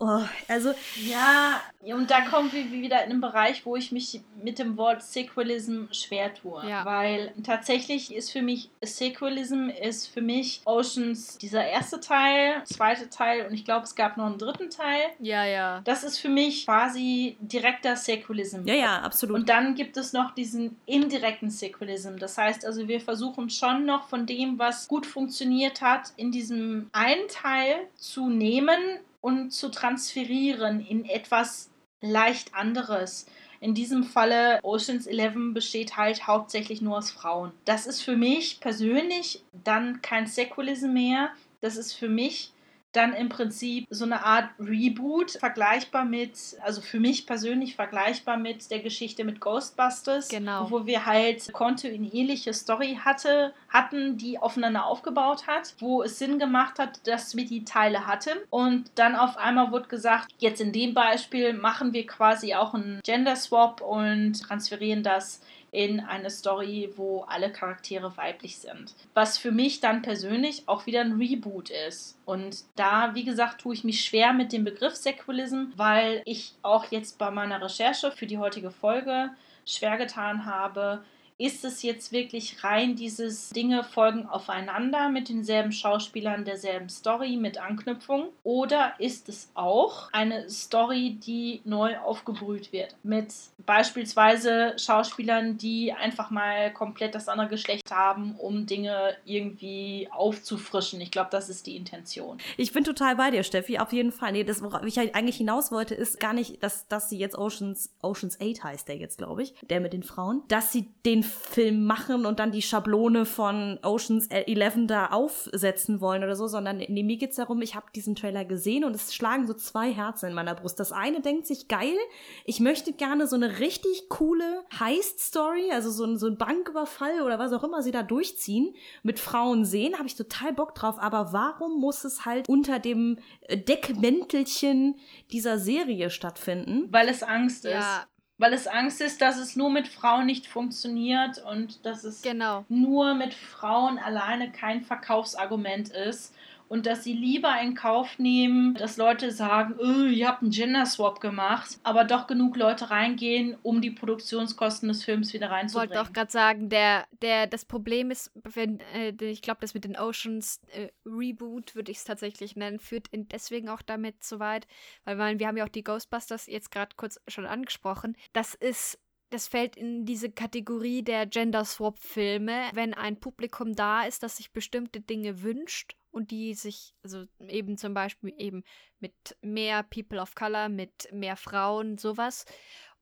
Oh, also. Ja, und da kommen wir wieder in einen Bereich, wo ich mich mit dem Wort Sequelism schwer tue. Ja. Weil tatsächlich ist für mich, Sequelism ist für mich Oceans dieser erste Teil, zweite Teil und ich glaube, es gab noch einen dritten Teil. Ja, ja. Das ist für mich quasi direkter Sequelism. Ja, ja, absolut. Und dann gibt es noch diesen indirekten Sequelism. Das heißt also, wir versuchen schon noch von dem, was gut funktioniert hat, in diesem einen Teil zu nehmen und zu transferieren in etwas leicht anderes. In diesem Falle Oceans 11 besteht halt hauptsächlich nur aus Frauen. Das ist für mich persönlich dann kein Säkulism mehr. Das ist für mich dann im Prinzip so eine Art Reboot, vergleichbar mit, also für mich persönlich vergleichbar mit der Geschichte mit Ghostbusters, genau. wo wir halt kontinuierliche Story hatte, hatten, die aufeinander aufgebaut hat, wo es Sinn gemacht hat, dass wir die Teile hatten und dann auf einmal wurde gesagt, jetzt in dem Beispiel machen wir quasi auch einen Gender Swap und transferieren das in eine Story, wo alle Charaktere weiblich sind. Was für mich dann persönlich auch wieder ein Reboot ist. Und da, wie gesagt, tue ich mich schwer mit dem Begriff Sequelism, weil ich auch jetzt bei meiner Recherche für die heutige Folge schwer getan habe, ist es jetzt wirklich rein dieses Dinge folgen aufeinander mit denselben Schauspielern, derselben Story, mit Anknüpfung? Oder ist es auch eine Story, die neu aufgebrüht wird? Mit beispielsweise Schauspielern, die einfach mal komplett das andere Geschlecht haben, um Dinge irgendwie aufzufrischen. Ich glaube, das ist die Intention. Ich bin total bei dir, Steffi, auf jeden Fall. Nee, das, worauf ich eigentlich hinaus wollte, ist gar nicht, dass, dass sie jetzt Oceans, Oceans 8 heißt der jetzt, glaube ich, der mit den Frauen, dass sie den Actionfilm machen und dann die Schablone von Oceans 11 da aufsetzen wollen oder so, sondern nee, mir geht's darum, ich habe diesen Trailer gesehen und es schlagen so zwei Herzen in meiner Brust. Das eine denkt sich, geil, ich möchte gerne so eine richtig coole Heist-Story, also so ein, so ein Banküberfall oder was auch immer sie da durchziehen, mit Frauen sehen, habe ich total Bock drauf, aber warum muss es halt unter dem Deckmäntelchen dieser Serie stattfinden? Weil es Angst ist. Weil es Angst ist, dass es nur mit Frauen nicht funktioniert und dass es Genau. nur mit Frauen alleine kein Verkaufsargument ist und dass sie lieber in Kauf nehmen, dass Leute sagen, oh, ihr habt einen Gender Swap gemacht, aber doch genug Leute reingehen, um die Produktionskosten des Films wieder Ich wollte reinzubringen. auch gerade sagen, der, der, das Problem ist, wenn, äh, ich glaube, das mit den Oceans äh, Reboot, würde ich es tatsächlich nennen, führt deswegen auch damit so weit, weil man, wir haben ja auch die Ghostbusters jetzt gerade kurz schon angesprochen. Das ist das fällt in diese Kategorie der Gender Swap Filme, wenn ein Publikum da ist, das sich bestimmte Dinge wünscht und die sich, also eben zum Beispiel eben mit mehr People of Color, mit mehr Frauen, sowas.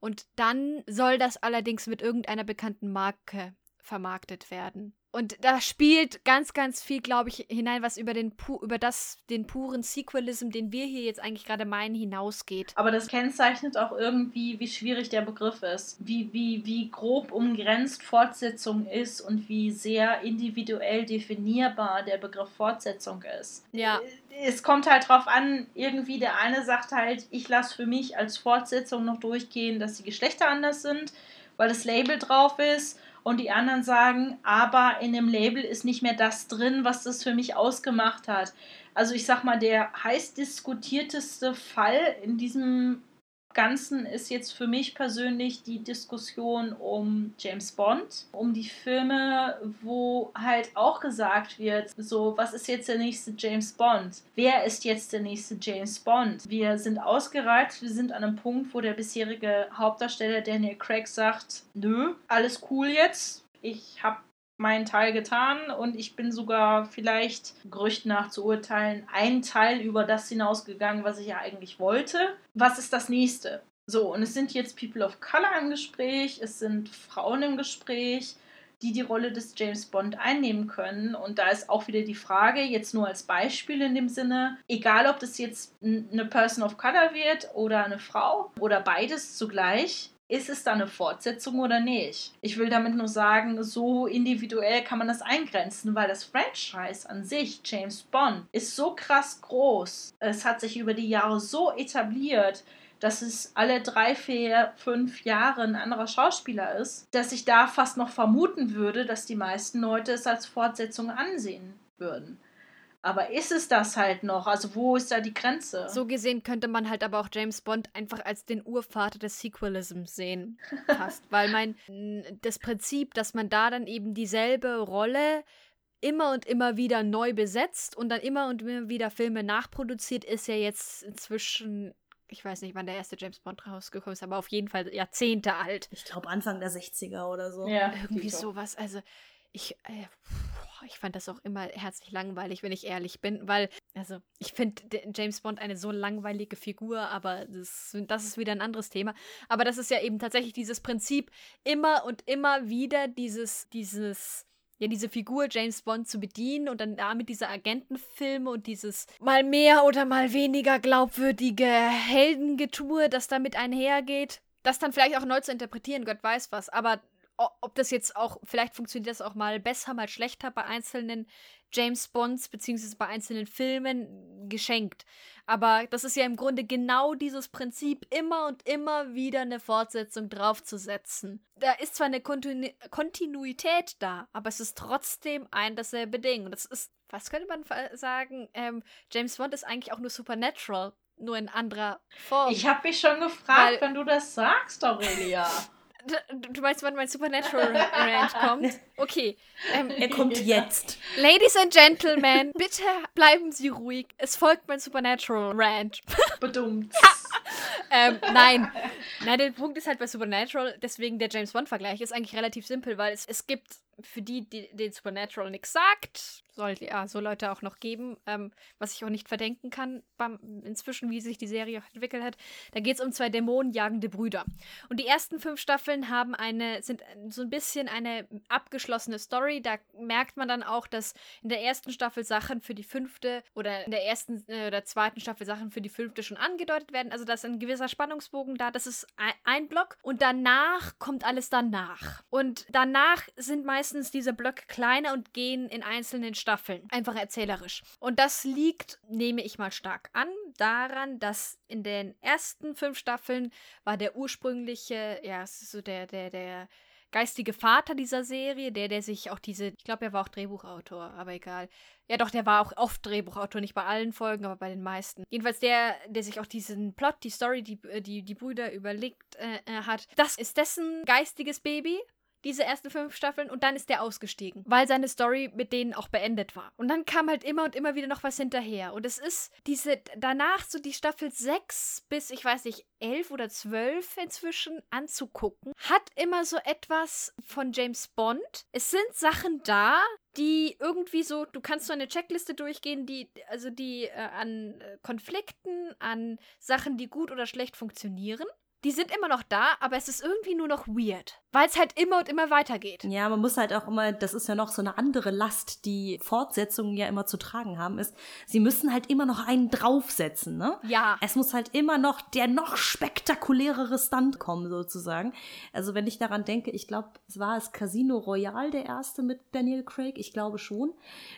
Und dann soll das allerdings mit irgendeiner bekannten Marke vermarktet werden. Und da spielt ganz, ganz viel, glaube ich, hinein, was über den pu über das, den puren Sequelism, den wir hier jetzt eigentlich gerade meinen, hinausgeht. Aber das kennzeichnet auch irgendwie, wie schwierig der Begriff ist, wie, wie, wie grob umgrenzt Fortsetzung ist und wie sehr individuell definierbar der Begriff Fortsetzung ist. Ja. Es kommt halt drauf an, irgendwie der eine sagt halt, ich lasse für mich als Fortsetzung noch durchgehen, dass die Geschlechter anders sind, weil das Label drauf ist. Und die anderen sagen, aber in dem Label ist nicht mehr das drin, was das für mich ausgemacht hat. Also ich sag mal, der heiß diskutierteste Fall in diesem Ganzen ist jetzt für mich persönlich die Diskussion um James Bond, um die Filme, wo halt auch gesagt wird, so, was ist jetzt der nächste James Bond? Wer ist jetzt der nächste James Bond? Wir sind ausgereizt, wir sind an einem Punkt, wo der bisherige Hauptdarsteller Daniel Craig sagt, nö, alles cool jetzt, ich habe meinen Teil getan und ich bin sogar vielleicht, Gerüchten nach zu urteilen, ein Teil über das hinausgegangen, was ich ja eigentlich wollte. Was ist das nächste? So, und es sind jetzt People of Color im Gespräch, es sind Frauen im Gespräch, die die Rolle des James Bond einnehmen können. Und da ist auch wieder die Frage, jetzt nur als Beispiel in dem Sinne, egal ob das jetzt eine Person of Color wird oder eine Frau oder beides zugleich, ist es da eine Fortsetzung oder nicht? Ich will damit nur sagen, so individuell kann man das eingrenzen, weil das Franchise an sich, James Bond, ist so krass groß. Es hat sich über die Jahre so etabliert, dass es alle drei, vier, fünf Jahre ein anderer Schauspieler ist, dass ich da fast noch vermuten würde, dass die meisten Leute es als Fortsetzung ansehen würden. Aber ist es das halt noch? Also wo ist da die Grenze? So gesehen könnte man halt aber auch James Bond einfach als den Urvater des Sequelisms sehen. Fast. Weil mein, das Prinzip, dass man da dann eben dieselbe Rolle immer und immer wieder neu besetzt und dann immer und immer wieder Filme nachproduziert, ist ja jetzt inzwischen ich weiß nicht, wann der erste James Bond rausgekommen ist, aber auf jeden Fall Jahrzehnte alt. Ich glaube Anfang der 60er oder so. Ja, Irgendwie sowas. Also ich, äh, ich fand das auch immer herzlich langweilig, wenn ich ehrlich bin, weil, also ich finde James Bond eine so langweilige Figur, aber das, das ist wieder ein anderes Thema. Aber das ist ja eben tatsächlich dieses Prinzip, immer und immer wieder dieses, dieses ja, diese Figur James Bond zu bedienen und dann damit diese Agentenfilme und dieses mal mehr oder mal weniger glaubwürdige Heldengetue, das damit einhergeht, das dann vielleicht auch neu zu interpretieren, Gott weiß was, aber ob das jetzt auch, vielleicht funktioniert das auch mal besser, mal schlechter bei einzelnen James Bonds beziehungsweise bei einzelnen Filmen geschenkt. Aber das ist ja im Grunde genau dieses Prinzip, immer und immer wieder eine Fortsetzung draufzusetzen. Da ist zwar eine Kontinu Kontinuität da, aber es ist trotzdem ein dasselbe Ding. Und das ist, was könnte man sagen? Ähm, James Bond ist eigentlich auch nur Supernatural, nur in anderer Form. Ich habe mich schon gefragt, Weil- wenn du das sagst, Aurelia. Du- meinst, wann mein Supernatural Ranch kommt? Okay. Ähm, Er kommt jetzt. Ladies and Gentlemen, bitte bleiben Sie ruhig. Es folgt mein Supernatural Ranch. Bedummt. ähm, nein. Nein, der Punkt ist halt bei Supernatural, deswegen der James Bond-Vergleich ist eigentlich relativ simpel, weil es, es gibt für die, die den Supernatural nichts sagt, soll ja so Leute auch noch geben, ähm, was ich auch nicht verdenken kann, beim, inzwischen, wie sich die Serie entwickelt hat. Da geht es um zwei dämonenjagende Brüder. Und die ersten fünf Staffeln haben eine, sind so ein bisschen eine abgeschlossene Story. Da merkt man dann auch, dass in der ersten Staffel Sachen für die fünfte oder in der ersten äh, oder zweiten Staffel Sachen für die fünfte schon angedeutet werden. Also da ist ein gewisser Spannungsbogen da. Das ist ein Block. Und danach kommt alles danach. Und danach sind meistens diese Blöcke kleiner und gehen in einzelnen Staffeln. Einfach erzählerisch. Und das liegt, nehme ich mal stark an, daran, dass in den ersten fünf Staffeln war der ursprüngliche, ja, so der, der, der geistige Vater dieser Serie, der, der sich auch diese, ich glaube, er war auch Drehbuchautor, aber egal. Ja, doch, der war auch oft Drehbuchautor, nicht bei allen Folgen, aber bei den meisten. Jedenfalls der, der sich auch diesen Plot, die Story, die die, die Brüder überlegt äh, äh hat, das ist dessen geistiges Baby diese ersten fünf Staffeln und dann ist der ausgestiegen, weil seine Story mit denen auch beendet war. Und dann kam halt immer und immer wieder noch was hinterher. Und es ist diese, danach so die Staffel 6 bis, ich weiß nicht, 11 oder 12 inzwischen anzugucken, hat immer so etwas von James Bond. Es sind Sachen da, die irgendwie so, du kannst so eine Checkliste durchgehen, die, also die äh, an Konflikten, an Sachen, die gut oder schlecht funktionieren die sind immer noch da, aber es ist irgendwie nur noch weird, weil es halt immer und immer weitergeht. Ja, man muss halt auch immer, das ist ja noch so eine andere Last, die Fortsetzungen ja immer zu tragen haben, ist, sie müssen halt immer noch einen draufsetzen, ne? Ja. Es muss halt immer noch der noch spektakulärere Stunt kommen, sozusagen. Also wenn ich daran denke, ich glaube, es war es Casino Royale der erste mit Daniel Craig, ich glaube schon.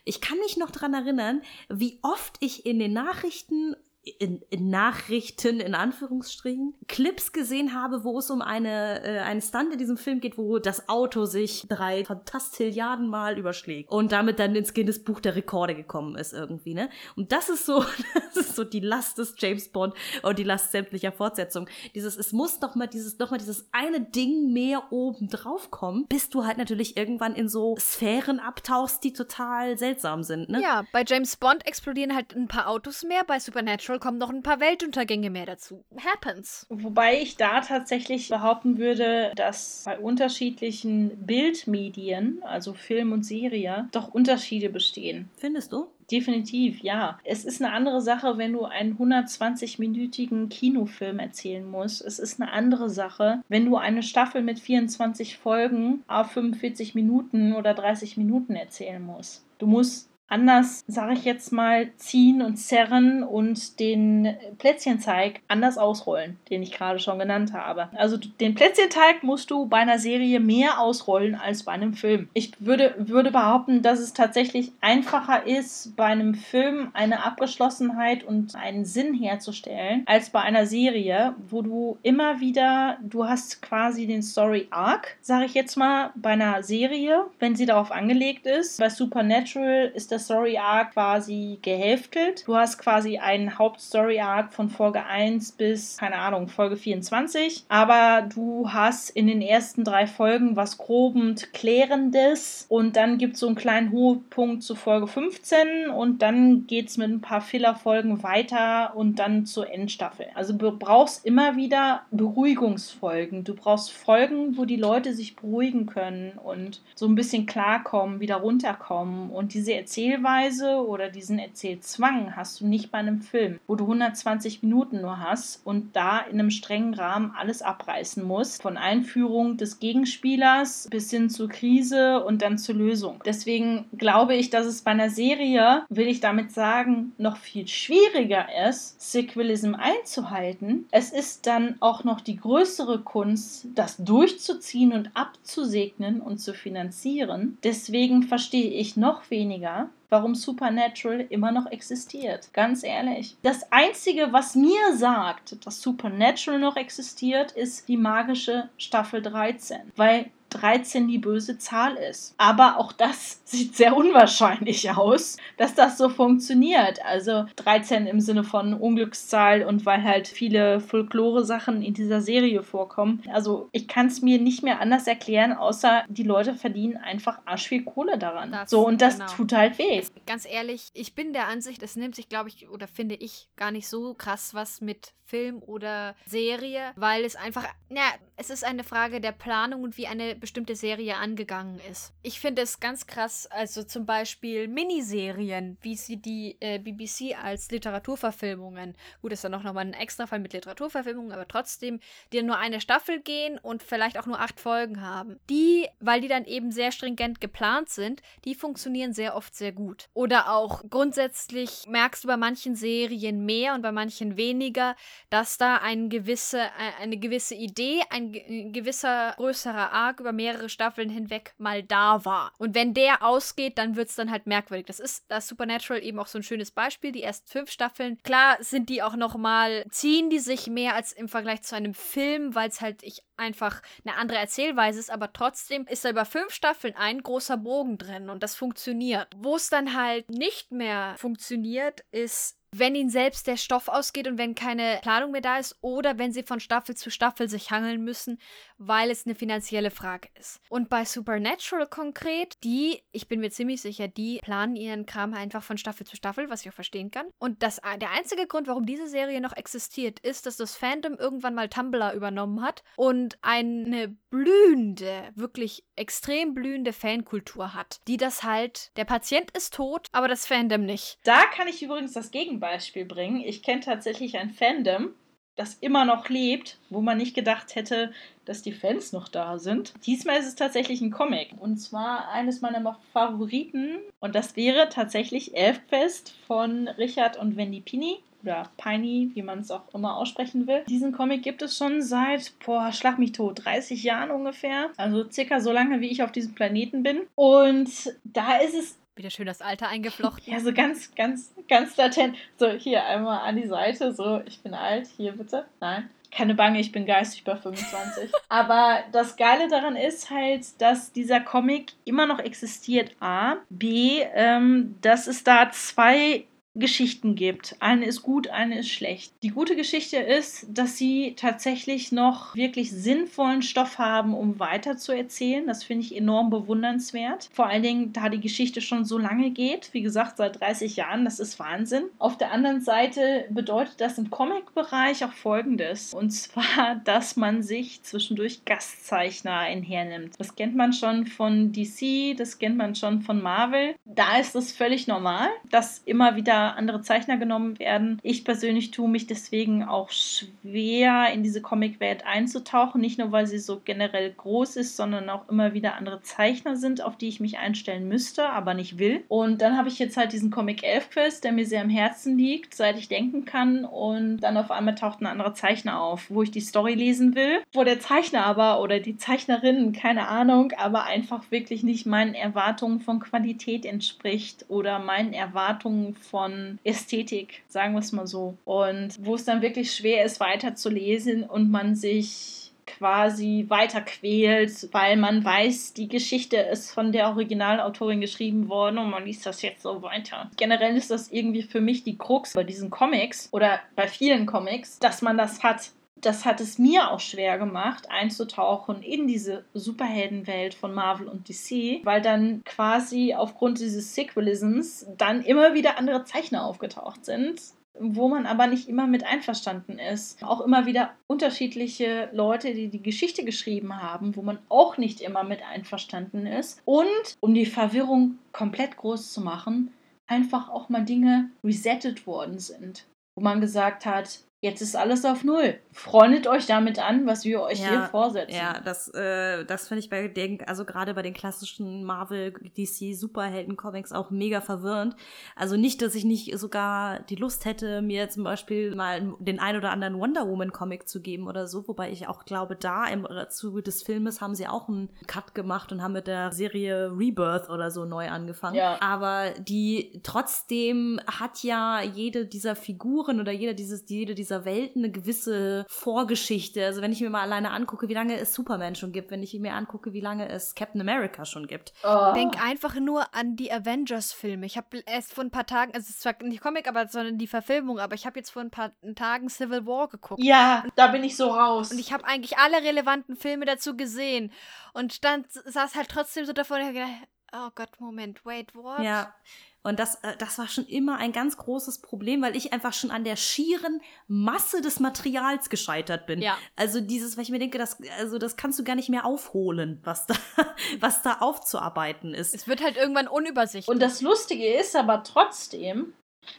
Ich kann mich noch dran erinnern, wie oft ich in den Nachrichten in, in Nachrichten, in Anführungsstrichen, Clips gesehen habe, wo es um eine, äh, einen Stunt in diesem Film geht, wo das Auto sich drei Fantastilliarden Mal überschlägt und damit dann ins Guinness Buch der Rekorde gekommen ist irgendwie, ne? Und das ist so, das ist so die Last des James Bond und die Last sämtlicher Fortsetzungen. Dieses, es muss doch mal dieses, doch mal dieses eine Ding mehr oben drauf kommen, bis du halt natürlich irgendwann in so Sphären abtauchst, die total seltsam sind, ne? Ja, bei James Bond explodieren halt ein paar Autos mehr, bei Supernatural kommen noch ein paar Weltuntergänge mehr dazu. Happens. Wobei ich da tatsächlich behaupten würde, dass bei unterschiedlichen Bildmedien, also Film und Serie, doch Unterschiede bestehen. Findest du? Definitiv, ja. Es ist eine andere Sache, wenn du einen 120-minütigen Kinofilm erzählen musst. Es ist eine andere Sache, wenn du eine Staffel mit 24 Folgen auf 45 Minuten oder 30 Minuten erzählen musst. Du musst anders, sage ich jetzt mal, ziehen und zerren und den Plätzchenteig anders ausrollen, den ich gerade schon genannt habe. Also den Plätzchenteig musst du bei einer Serie mehr ausrollen als bei einem Film. Ich würde, würde behaupten, dass es tatsächlich einfacher ist, bei einem Film eine Abgeschlossenheit und einen Sinn herzustellen, als bei einer Serie, wo du immer wieder, du hast quasi den Story Arc, sage ich jetzt mal, bei einer Serie, wenn sie darauf angelegt ist. Bei Supernatural ist das Story Arc quasi gehälftet. Du hast quasi einen Hauptstory Arc von Folge 1 bis, keine Ahnung, Folge 24. Aber du hast in den ersten drei Folgen was grobend Klärendes und dann gibt es so einen kleinen Hochpunkt zu Folge 15 und dann geht es mit ein paar Filler-Folgen weiter und dann zur Endstaffel. Also du brauchst immer wieder Beruhigungsfolgen. Du brauchst Folgen, wo die Leute sich beruhigen können und so ein bisschen klarkommen, wieder runterkommen und diese Erzählung Erzählweise oder diesen Erzählzwang hast du nicht bei einem Film, wo du 120 Minuten nur hast und da in einem strengen Rahmen alles abreißen musst. Von Einführung des Gegenspielers bis hin zur Krise und dann zur Lösung. Deswegen glaube ich, dass es bei einer Serie, will ich damit sagen, noch viel schwieriger ist, Sequelism einzuhalten. Es ist dann auch noch die größere Kunst, das durchzuziehen und abzusegnen und zu finanzieren. Deswegen verstehe ich noch weniger, warum Supernatural immer noch existiert. Ganz ehrlich. Das Einzige, was mir sagt, dass Supernatural noch existiert, ist die magische Staffel 13. Weil 13 die böse Zahl ist. Aber auch das sieht sehr unwahrscheinlich aus, dass das so funktioniert. Also 13 im Sinne von Unglückszahl und weil halt viele Folklore-Sachen in dieser Serie vorkommen. Also ich kann es mir nicht mehr anders erklären, außer die Leute verdienen einfach arsch viel Kohle daran. Das, so und das genau. tut halt weh. Ganz ehrlich, ich bin der Ansicht, es nimmt sich, glaube ich, oder finde ich gar nicht so krass was mit Film oder Serie, weil es einfach, ja, es ist eine Frage der Planung und wie eine bestimmte Serie angegangen ist. Ich finde es ganz krass, also zum Beispiel Miniserien, wie sie die äh, BBC als Literaturverfilmungen, gut, ist dann auch nochmal ein Extrafall mit Literaturverfilmungen, aber trotzdem, die nur eine Staffel gehen und vielleicht auch nur acht Folgen haben. Die, weil die dann eben sehr stringent geplant sind, die funktionieren sehr oft sehr gut. Oder auch grundsätzlich merkst du bei manchen Serien mehr und bei manchen weniger, dass da ein gewisse, äh, eine gewisse Idee, ein, ein gewisser größerer Arc über mehrere Staffeln hinweg mal da war. Und wenn der ausgeht, dann wird es dann halt merkwürdig. Das ist das Supernatural eben auch so ein schönes Beispiel. Die ersten fünf Staffeln, klar sind die auch noch mal, ziehen die sich mehr als im Vergleich zu einem Film, weil es halt ich einfach eine andere Erzählweise ist, aber trotzdem ist da über fünf Staffeln ein großer Bogen drin und das funktioniert. Wo es dann halt nicht mehr funktioniert, ist wenn ihnen selbst der Stoff ausgeht und wenn keine Planung mehr da ist oder wenn sie von Staffel zu Staffel sich hangeln müssen, weil es eine finanzielle Frage ist. Und bei Supernatural konkret, die, ich bin mir ziemlich sicher, die planen ihren Kram einfach von Staffel zu Staffel, was ich auch verstehen kann. Und das, der einzige Grund, warum diese Serie noch existiert, ist, dass das Fandom irgendwann mal Tumblr übernommen hat und eine blühende, wirklich extrem blühende Fankultur hat, die das halt, der Patient ist tot, aber das Fandom nicht. Da kann ich übrigens das Gegenbeispiel bringen. Ich kenne tatsächlich ein Fandom, das immer noch lebt, wo man nicht gedacht hätte, dass die Fans noch da sind. Diesmal ist es tatsächlich ein Comic. Und zwar eines meiner Favoriten. Und das wäre tatsächlich Elfquest von Richard und Wendy Pini. Oder Piney, wie man es auch immer aussprechen will. Diesen Comic gibt es schon seit, boah, schlag mich tot, 30 Jahren ungefähr. Also circa so lange, wie ich auf diesem Planeten bin. Und da ist es wieder schön das Alter eingeflochten. Ja, so ganz, ganz, ganz latent. So, hier einmal an die Seite. So, ich bin alt. Hier bitte. Nein. Keine Bange, ich bin geistig bei 25. Aber das Geile daran ist halt, dass dieser Comic immer noch existiert. A. B. Ähm, dass es da zwei Geschichten gibt. Eine ist gut, eine ist schlecht. Die gute Geschichte ist, dass sie tatsächlich noch wirklich sinnvollen Stoff haben, um weiter zu erzählen. Das finde ich enorm bewundernswert. Vor allen Dingen, da die Geschichte schon so lange geht. Wie gesagt, seit 30 Jahren, das ist Wahnsinn. Auf der anderen Seite bedeutet das im Comic-Bereich auch Folgendes. Und zwar, dass man sich zwischendurch Gastzeichner einhernimmt. Das kennt man schon von DC, das kennt man schon von Marvel. Da ist es völlig normal, dass immer wieder andere Zeichner genommen werden. Ich persönlich tue mich deswegen auch schwer, in diese Comicwelt einzutauchen. Nicht nur, weil sie so generell groß ist, sondern auch immer wieder andere Zeichner sind, auf die ich mich einstellen müsste, aber nicht will. Und dann habe ich jetzt halt diesen Comic Elfquest, der mir sehr am Herzen liegt, seit ich denken kann. Und dann auf einmal taucht ein anderer Zeichner auf, wo ich die Story lesen will, wo der Zeichner aber oder die Zeichnerin, keine Ahnung, aber einfach wirklich nicht meinen Erwartungen von Qualität entspricht oder meinen Erwartungen von Ästhetik, sagen wir es mal so. Und wo es dann wirklich schwer ist, weiterzulesen und man sich quasi weiter quält, weil man weiß, die Geschichte ist von der Originalautorin geschrieben worden und man liest das jetzt so weiter. Generell ist das irgendwie für mich die Krux bei diesen Comics oder bei vielen Comics, dass man das hat das hat es mir auch schwer gemacht, einzutauchen in diese Superheldenwelt von Marvel und DC, weil dann quasi aufgrund dieses Sequelisms dann immer wieder andere Zeichner aufgetaucht sind, wo man aber nicht immer mit einverstanden ist. Auch immer wieder unterschiedliche Leute, die die Geschichte geschrieben haben, wo man auch nicht immer mit einverstanden ist. Und um die Verwirrung komplett groß zu machen, einfach auch mal Dinge resettet worden sind, wo man gesagt hat, Jetzt ist alles auf Null. Freundet euch damit an, was wir euch ja, hier vorsetzen. Ja, das, äh, das finde ich bei den, also gerade bei den klassischen Marvel, DC, Superhelden-Comics auch mega verwirrend. Also nicht, dass ich nicht sogar die Lust hätte, mir zum Beispiel mal den ein oder anderen Wonder Woman-Comic zu geben oder so, wobei ich auch glaube, da im Zuge des Filmes haben sie auch einen Cut gemacht und haben mit der Serie Rebirth oder so neu angefangen. Ja. Aber die trotzdem hat ja jede dieser Figuren oder jeder dieses, jede dieser dieser Welt eine gewisse Vorgeschichte. Also wenn ich mir mal alleine angucke, wie lange es Superman schon gibt, wenn ich mir angucke, wie lange es Captain America schon gibt. Oh. Denk einfach nur an die Avengers-Filme. Ich habe erst vor ein paar Tagen, also es ist zwar nicht Comic, aber sondern die Verfilmung, aber ich habe jetzt vor ein paar Tagen Civil War geguckt. Ja, da bin ich so raus. Und ich habe eigentlich alle relevanten Filme dazu gesehen. Und dann saß halt trotzdem so davor und gedacht, oh Gott, Moment, wait, what? Ja. Und das, äh, das war schon immer ein ganz großes Problem, weil ich einfach schon an der schieren Masse des Materials gescheitert bin. Ja. Also dieses, weil ich mir denke, das, also das kannst du gar nicht mehr aufholen, was da, was da aufzuarbeiten ist. Es wird halt irgendwann unübersichtlich. Und das Lustige ist aber trotzdem,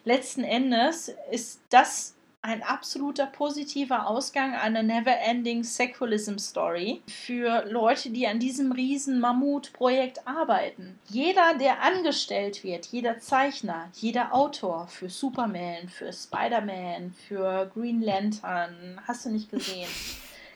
letzten Endes ist das ein absoluter positiver Ausgang einer Never-Ending Sequelism Story für Leute, die an diesem riesen Mammut-Projekt arbeiten. Jeder, der angestellt wird, jeder Zeichner, jeder Autor für Superman, für Spider-Man, für Green Lantern, hast du nicht gesehen,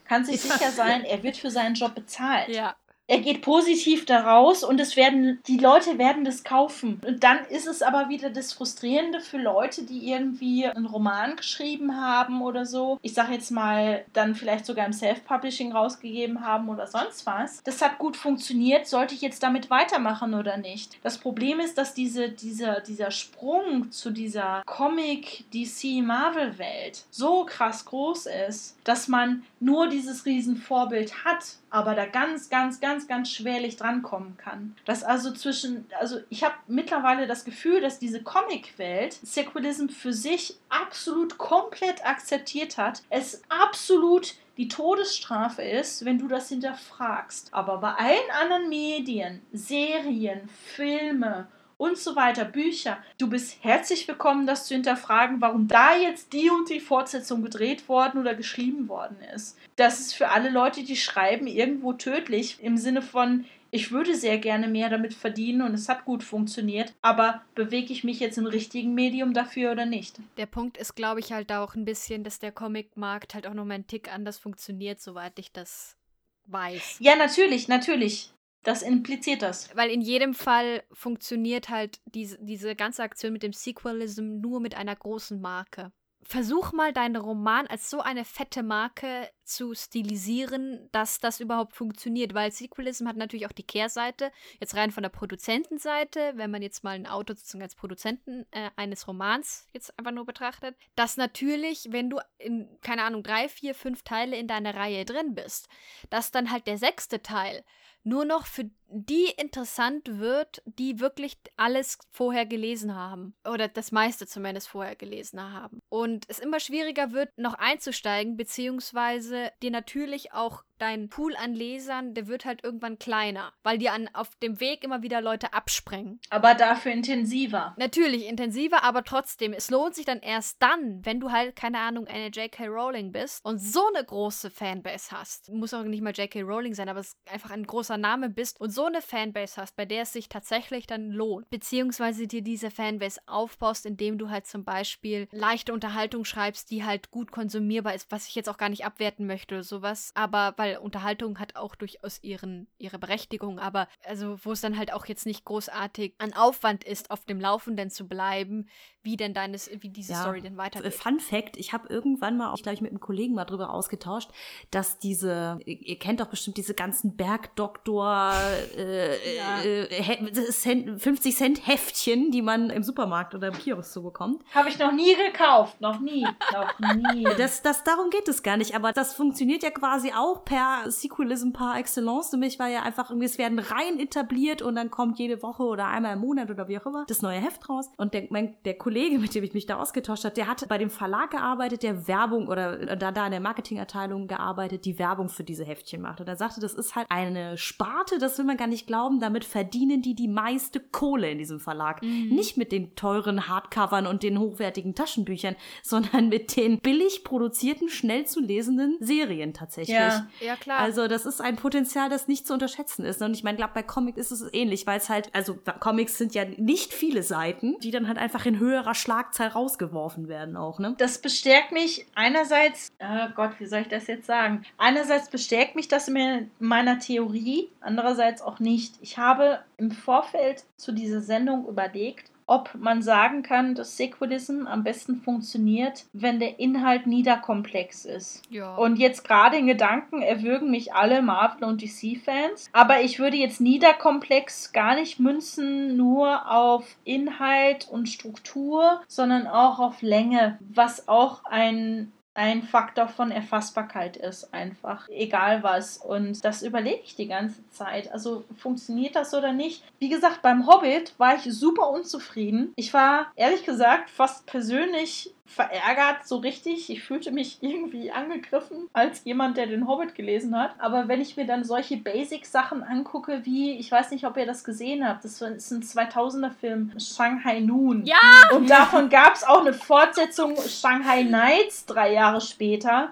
kann sich sicher sein, er wird für seinen Job bezahlt. ja. Er geht positiv daraus und es werden, die Leute werden das kaufen. Und dann ist es aber wieder das Frustrierende für Leute, die irgendwie einen Roman geschrieben haben oder so. Ich sag jetzt mal, dann vielleicht sogar im Self-Publishing rausgegeben haben oder sonst was. Das hat gut funktioniert. Sollte ich jetzt damit weitermachen oder nicht? Das Problem ist, dass diese, dieser, dieser Sprung zu dieser Comic-DC-Marvel-Welt so krass groß ist, dass man nur dieses Riesenvorbild hat, aber da ganz, ganz, ganz, ganz schwerlich drankommen kann. Dass also zwischen, also ich habe mittlerweile das Gefühl, dass diese Comic-Welt Sequelism für sich absolut komplett akzeptiert hat, es absolut die Todesstrafe ist, wenn du das hinterfragst. Aber bei allen anderen Medien, Serien, Filme und so weiter, Bücher. Du bist herzlich willkommen, das zu hinterfragen, warum da jetzt die und die Fortsetzung gedreht worden oder geschrieben worden ist. Das ist für alle Leute, die schreiben, irgendwo tödlich im Sinne von, ich würde sehr gerne mehr damit verdienen und es hat gut funktioniert, aber bewege ich mich jetzt im richtigen Medium dafür oder nicht? Der Punkt ist, glaube ich, halt auch ein bisschen, dass der Comicmarkt halt auch noch mal einen Tick anders funktioniert, soweit ich das weiß. Ja, natürlich, natürlich. Das impliziert das. Weil in jedem Fall funktioniert halt diese, diese ganze Aktion mit dem Sequelism nur mit einer großen Marke. Versuch mal deinen Roman als so eine fette Marke zu stilisieren, dass das überhaupt funktioniert, weil Sequelism hat natürlich auch die Kehrseite, jetzt rein von der Produzentenseite, wenn man jetzt mal einen Autor sozusagen als Produzenten äh, eines Romans jetzt einfach nur betrachtet, dass natürlich, wenn du in, keine Ahnung, drei, vier, fünf Teile in deiner Reihe drin bist, dass dann halt der sechste Teil nur noch für die interessant wird, die wirklich alles vorher gelesen haben. Oder das meiste zumindest vorher gelesen haben. Und es immer schwieriger wird, noch einzusteigen, beziehungsweise dir natürlich auch dein Pool an Lesern, der wird halt irgendwann kleiner, weil dir an, auf dem Weg immer wieder Leute abspringen. Aber dafür intensiver. Natürlich intensiver, aber trotzdem, es lohnt sich dann erst dann, wenn du halt, keine Ahnung, eine J.K. Rowling bist und so eine große Fanbase hast. Muss auch nicht mal J.K. Rowling sein, aber es einfach ein großer Name bist und so eine Fanbase hast, bei der es sich tatsächlich dann lohnt. Beziehungsweise dir diese Fanbase aufbaust, indem du halt zum Beispiel leichte Unterhaltung schreibst, die halt gut konsumierbar ist, was ich jetzt auch gar nicht abwerten möchte oder sowas. Aber weil Unterhaltung hat auch durchaus ihren, ihre Berechtigung, aber also wo es dann halt auch jetzt nicht großartig an Aufwand ist, auf dem Laufenden zu bleiben, wie denn deines, wie diese Ja, Story denn weitergeht. Fun Fact, ich habe irgendwann mal, ich glaube, ich mit einem Kollegen mal drüber ausgetauscht, dass diese, ihr kennt doch bestimmt diese ganzen Bergdoktor äh, Ja. äh, He- Cent, 50 Cent Heftchen, die man im Supermarkt oder im Kiosk so bekommt. Habe ich noch nie gekauft. Noch nie. Noch nie. Das, das, darum geht es gar nicht, aber das funktioniert ja quasi auch per Sequelism par excellence. Nämlich war ja einfach irgendwie, es werden Reihen etabliert und dann kommt jede Woche oder einmal im Monat oder wie auch immer das neue Heft raus. Und der, mein, der Kollege, mit dem ich mich da ausgetauscht habe, der hat bei dem Verlag gearbeitet, der Werbung oder da, da in der Marketingabteilung gearbeitet, die Werbung für diese Heftchen macht. Und er sagte, das ist halt eine Sparte, das will man gar nicht glauben, damit verdienen die die meiste Kohle in diesem Verlag. Nicht mit den teuren Hardcovern und den hochwertigen Taschenbüchern, sondern mit den billig produzierten, schnell zu lesenden Serien tatsächlich. Ja. ja, klar. Also das ist ein Potenzial, das nicht zu unterschätzen ist. Und ich meine, glaube bei Comics ist es ähnlich, weil es halt, also Comics sind ja nicht viele Seiten, die dann halt einfach in höherer Schlagzahl rausgeworfen werden auch, ne? Das bestärkt mich einerseits, oh Gott, wie soll ich das jetzt sagen? Einerseits bestärkt mich das in meiner Theorie, andererseits auch nicht. Ich habe im Vorfeld zu dieser Sendung überlegt, ob man sagen kann, dass Sequelism am besten funktioniert, wenn der Inhalt niederkomplex ist. ja. Und jetzt gerade in Gedanken erwürgen mich alle Marvel- und DC-Fans. Aber ich würde jetzt niederkomplex gar nicht münzen nur auf Inhalt und Struktur, sondern auch auf Länge, was auch ein ein Faktor von Erfassbarkeit ist, einfach. Egal was. Und das überlege ich die ganze Zeit. Also funktioniert das oder nicht? Wie gesagt, beim Hobbit war ich super unzufrieden. Ich war ehrlich gesagt fast persönlich verärgert, so richtig. Ich fühlte mich irgendwie angegriffen als jemand, der den Hobbit gelesen hat. Aber wenn ich mir dann solche Basic-Sachen angucke, wie, ich weiß nicht, ob ihr das gesehen habt, das ist ein 2000er-Film, Shanghai Noon. Ja! Und davon gab es auch eine Fortsetzung, Shanghai Nights, drei Jahre später.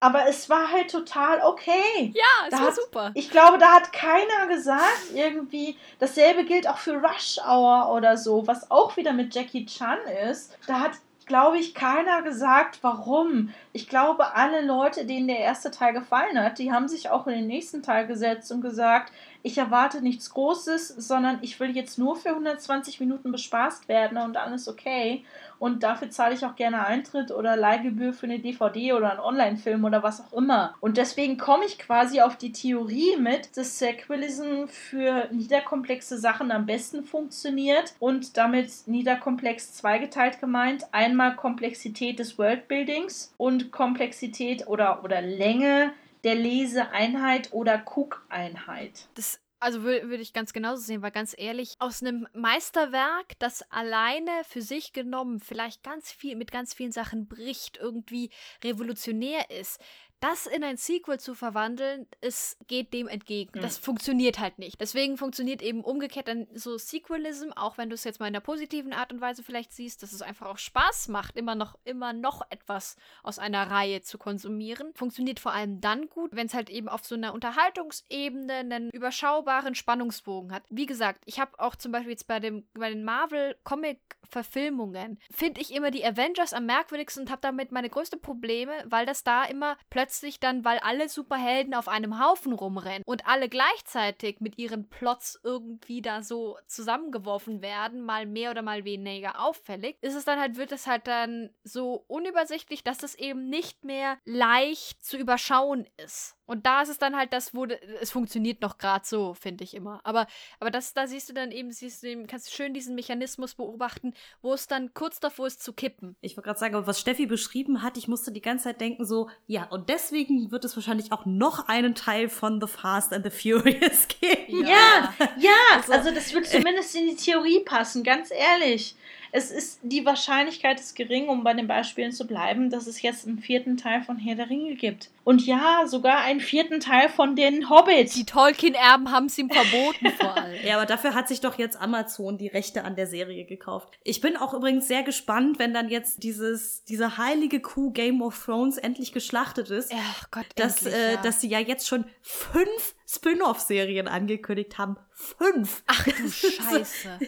Aber es war halt total okay. Ja, es Da war hat- super. Ich glaube, da hat keiner gesagt, irgendwie, dasselbe gilt auch für Rush Hour oder so, was auch wieder mit Jackie Chan ist. Da hat, glaube ich, keiner gesagt, warum. Ich glaube, alle Leute, denen der erste Teil gefallen hat, die haben sich auch in den nächsten Teil gesetzt und gesagt, ich erwarte nichts Großes, sondern ich will jetzt nur für 120 Minuten bespaßt werden und ist okay. Und dafür zahle ich auch gerne Eintritt oder Leihgebühr für eine DVD oder einen Online-Film oder was auch immer. Und deswegen komme ich quasi auf die Theorie mit, dass Sequelism für niederkomplexe Sachen am besten funktioniert und damit niederkomplex zweigeteilt gemeint. Einmal Komplexität des Worldbuildings und Komplexität oder, oder Länge der Leseeinheit oder Cook-Einheit. Das, also würde würd ich ganz genauso sehen, weil ganz ehrlich, aus einem Meisterwerk, das alleine für sich genommen vielleicht ganz viel mit ganz vielen Sachen bricht, irgendwie revolutionär ist, das in ein Sequel zu verwandeln, es geht dem entgegen. Das funktioniert halt nicht. Deswegen funktioniert eben umgekehrt dann so Sequelism, auch wenn du es jetzt mal in einer positiven Art und Weise vielleicht siehst, dass es einfach auch Spaß macht, immer noch, immer noch etwas aus einer Reihe zu konsumieren. Funktioniert vor allem dann gut, wenn es halt eben auf so einer Unterhaltungsebene einen überschaubaren Spannungsbogen hat. Wie gesagt, ich habe auch zum Beispiel jetzt bei, dem, bei den Marvel-Comic-Verfilmungen, finde ich immer die Avengers am merkwürdigsten und habe damit meine größten Probleme, weil das da immer plötzlich dann, weil alle Superhelden auf einem Haufen rumrennen und alle gleichzeitig mit ihren Plots irgendwie da so zusammengeworfen werden, mal mehr oder mal weniger auffällig, ist es dann halt, wird es halt dann so unübersichtlich, dass es eben nicht mehr leicht zu überschauen ist. Und da ist es dann halt das, wo es funktioniert noch gerade so, finde ich immer. Aber, aber das, da siehst du dann eben, siehst du eben, kannst du schön diesen Mechanismus beobachten, wo es dann kurz davor ist zu kippen. Ich wollte gerade sagen, was Steffi beschrieben hat, ich musste die ganze Zeit denken, so, ja, und deswegen wird es wahrscheinlich auch noch einen Teil von The Fast and the Furious geben. Ja, ja, also, das wird zumindest in die Theorie passen, ganz ehrlich. Es ist, die Wahrscheinlichkeit ist gering, um bei den Beispielen zu bleiben, dass es jetzt einen vierten Teil von Herr der Ringe gibt. Und ja, sogar einen vierten Teil von den Hobbits. Die Tolkien-Erben haben es ihm verboten, vor allem. Ja, aber dafür hat sich doch jetzt Amazon die Rechte an der Serie gekauft. Ich bin auch übrigens sehr gespannt, wenn dann jetzt dieses, diese heilige Kuh Game of Thrones endlich geschlachtet ist. Ach Gott, dass, endlich, äh, ja. dass sie ja jetzt schon fünf Spin-off-Serien angekündigt haben. Fünf! Ach du Scheiße.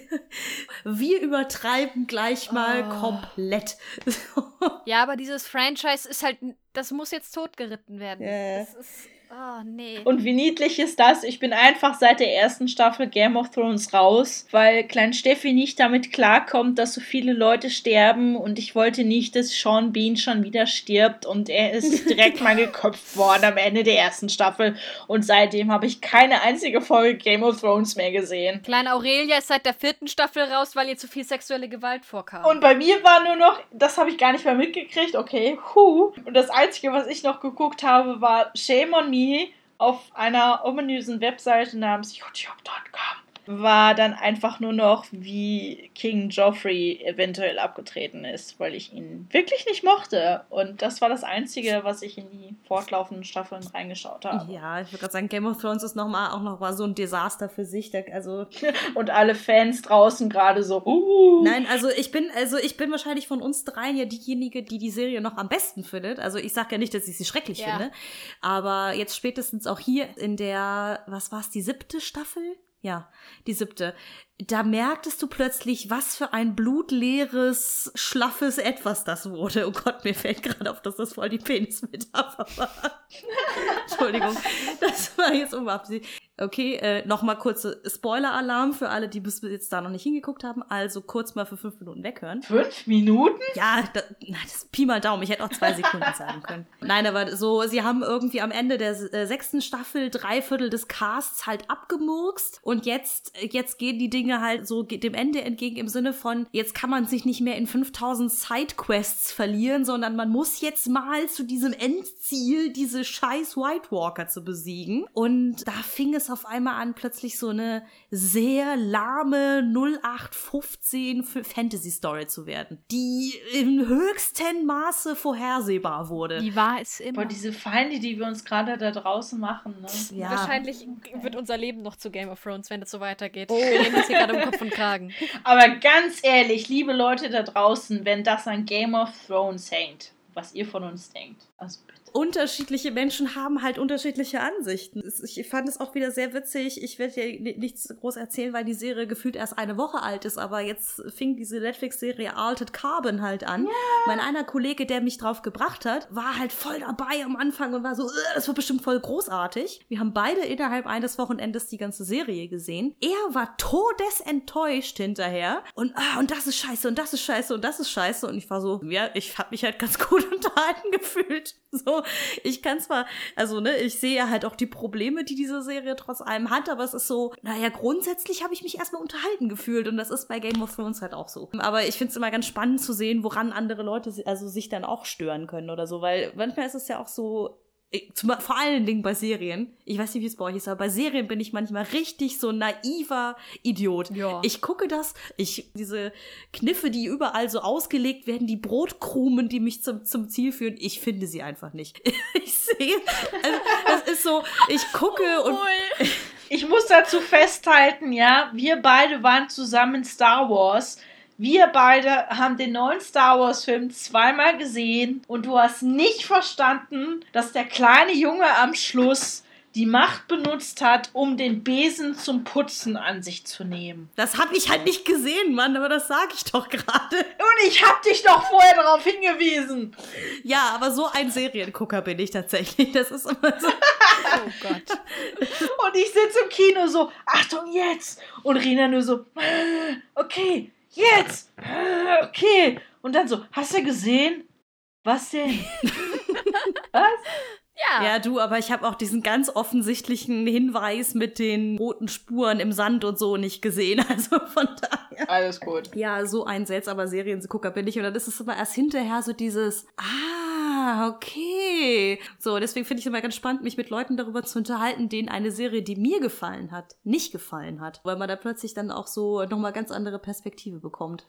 Wir übertreiben gleich mal Oh. komplett. Ja, aber dieses Franchise ist halt, das muss jetzt totgeritten werden. Ja. Das ist, oh nee. Und wie niedlich ist das? Ich bin einfach seit der ersten Staffel Game of Thrones raus, weil Klein Steffi nicht damit klarkommt, dass so viele Leute sterben und ich wollte nicht, dass Sean Bean schon wieder stirbt und er ist direkt mal geköpft worden am Ende der ersten Staffel und seitdem habe ich keine einzige Folge Game of Thrones mehr gesehen. Kleine Aurelia ist seit der vierten Staffel raus, weil ihr zu viel sexuelle Gewalt vorkam. Und bei mir war nur noch, das habe ich gar nicht mehr mitgekriegt, okay, huh. Und das Einzige, was ich noch geguckt habe, war Shame on Me auf einer ominösen Webseite namens youtube.com. War dann einfach nur noch, wie King Joffrey eventuell abgetreten ist, weil ich ihn wirklich nicht mochte. Und das war das Einzige, was ich in die fortlaufenden Staffeln reingeschaut habe. Ja, ich würde gerade sagen, Game of Thrones ist noch mal, auch noch mal so ein Desaster für sich. Da, also, Und alle Fans draußen gerade so, uh. nein, also ich bin, also ich bin wahrscheinlich von uns dreien ja diejenige, die die Serie noch am besten findet. Also ich sage ja nicht, dass ich sie schrecklich Ja. finde, aber jetzt spätestens auch hier in der, was war es, die siebte Staffel? Ja, die siebte. Da merktest du plötzlich, was für ein blutleeres, schlaffes Etwas das wurde. Oh Gott, mir fällt gerade auf, dass das voll die Penismetapher war. Entschuldigung, das war jetzt unbeabsichtigt. Okay, äh, nochmal kurze Spoiler-Alarm für alle, die bis jetzt da noch nicht hingeguckt haben. Also kurz mal für fünf Minuten weghören. Fünf Minuten? Ja, da, na, das ist Pi mal Daumen. Ich hätte auch zwei Sekunden sagen können. Nein, aber so, sie haben irgendwie am Ende der äh, sechsten Staffel drei Viertel des Casts halt abgemurkst und jetzt, jetzt gehen die Dinge halt so dem Ende entgegen im Sinne von, jetzt kann man sich nicht mehr in 5000 Sidequests verlieren, sondern man muss jetzt mal zu diesem Endziel diese scheiß White Walker zu besiegen. Und da fing es es auf einmal an, plötzlich so eine sehr lahme 0815 Fantasy-Story zu werden, die im höchsten Maße vorhersehbar wurde. Die war es immer. Boah, diese Feinde, die wir uns gerade da draußen machen. Ne? Ja. Wahrscheinlich wird unser Leben noch zu Game of Thrones, wenn das so weitergeht. Oh. Wir reden hier gerade um Kopf und Kragen. Aber ganz ehrlich, liebe Leute da draußen, wenn das an Game of Thrones hängt, was ihr von uns denkt, also unterschiedliche Menschen haben halt unterschiedliche Ansichten. Ich fand es auch wieder sehr witzig. Ich werde ja nichts groß erzählen, weil die Serie gefühlt erst eine Woche alt ist, aber jetzt fing diese Netflix-Serie Altered Carbon halt an. Yeah. Mein einer Kollege, der mich drauf gebracht hat, war halt voll dabei am Anfang und war so, das wird bestimmt voll großartig. Wir haben beide innerhalb eines Wochenendes die ganze Serie gesehen. Er war todesenttäuscht hinterher und ah, und das ist scheiße und das ist scheiße und das ist scheiße und ich war so, ja, ich habe mich halt ganz gut unterhalten gefühlt. So, ich kann zwar, also ne, ich sehe ja halt auch die Probleme, die diese Serie trotz allem hat, aber es ist so, naja, grundsätzlich habe ich mich erstmal unterhalten gefühlt und das ist bei Game of Thrones halt auch so. Aber ich finde es immer ganz spannend zu sehen, woran andere Leute also sich dann auch stören können oder so, weil manchmal ist es ja auch so, zum, vor allen Dingen bei Serien. Ich weiß nicht, wie es bei euch ist, aber bei Serien bin ich manchmal richtig so naiver Idiot. Ja. Ich gucke das, ich, diese Kniffe, die überall so ausgelegt werden, die Brotkrumen, die mich zum, zum Ziel führen, ich finde sie einfach nicht. ich sehe, also, das ist so, ich gucke und. Ich muss dazu festhalten, ja, wir beide waren zusammen in Star Wars. Wir beide haben den neuen Star Wars-Film zweimal gesehen und du hast nicht verstanden, dass der kleine Junge am Schluss die Macht benutzt hat, um den Besen zum Putzen an sich zu nehmen. Das habe ich halt nicht gesehen, Mann, aber das sage ich doch gerade. Und ich habe dich doch vorher darauf hingewiesen. Ja, aber so ein Seriengucker bin ich tatsächlich. Das ist immer so. oh Gott. Und ich sitze im Kino so, Achtung jetzt! Und Rina nur so, okay, jetzt! Okay. Und dann so, hast du gesehen? Was denn? Was? Ja. Ja, du, aber ich habe auch diesen ganz offensichtlichen Hinweis mit den roten Spuren im Sand und so nicht gesehen. Also von daher. Alles gut. Ja, so ein seltsamer Seriengucker bin ich. Und dann ist es immer erst hinterher so dieses, ah, okay. So, deswegen finde ich es immer ganz spannend, mich mit Leuten darüber zu unterhalten, denen eine Serie, die mir gefallen hat, nicht gefallen hat. Weil man da plötzlich dann auch so nochmal ganz andere Perspektive bekommt.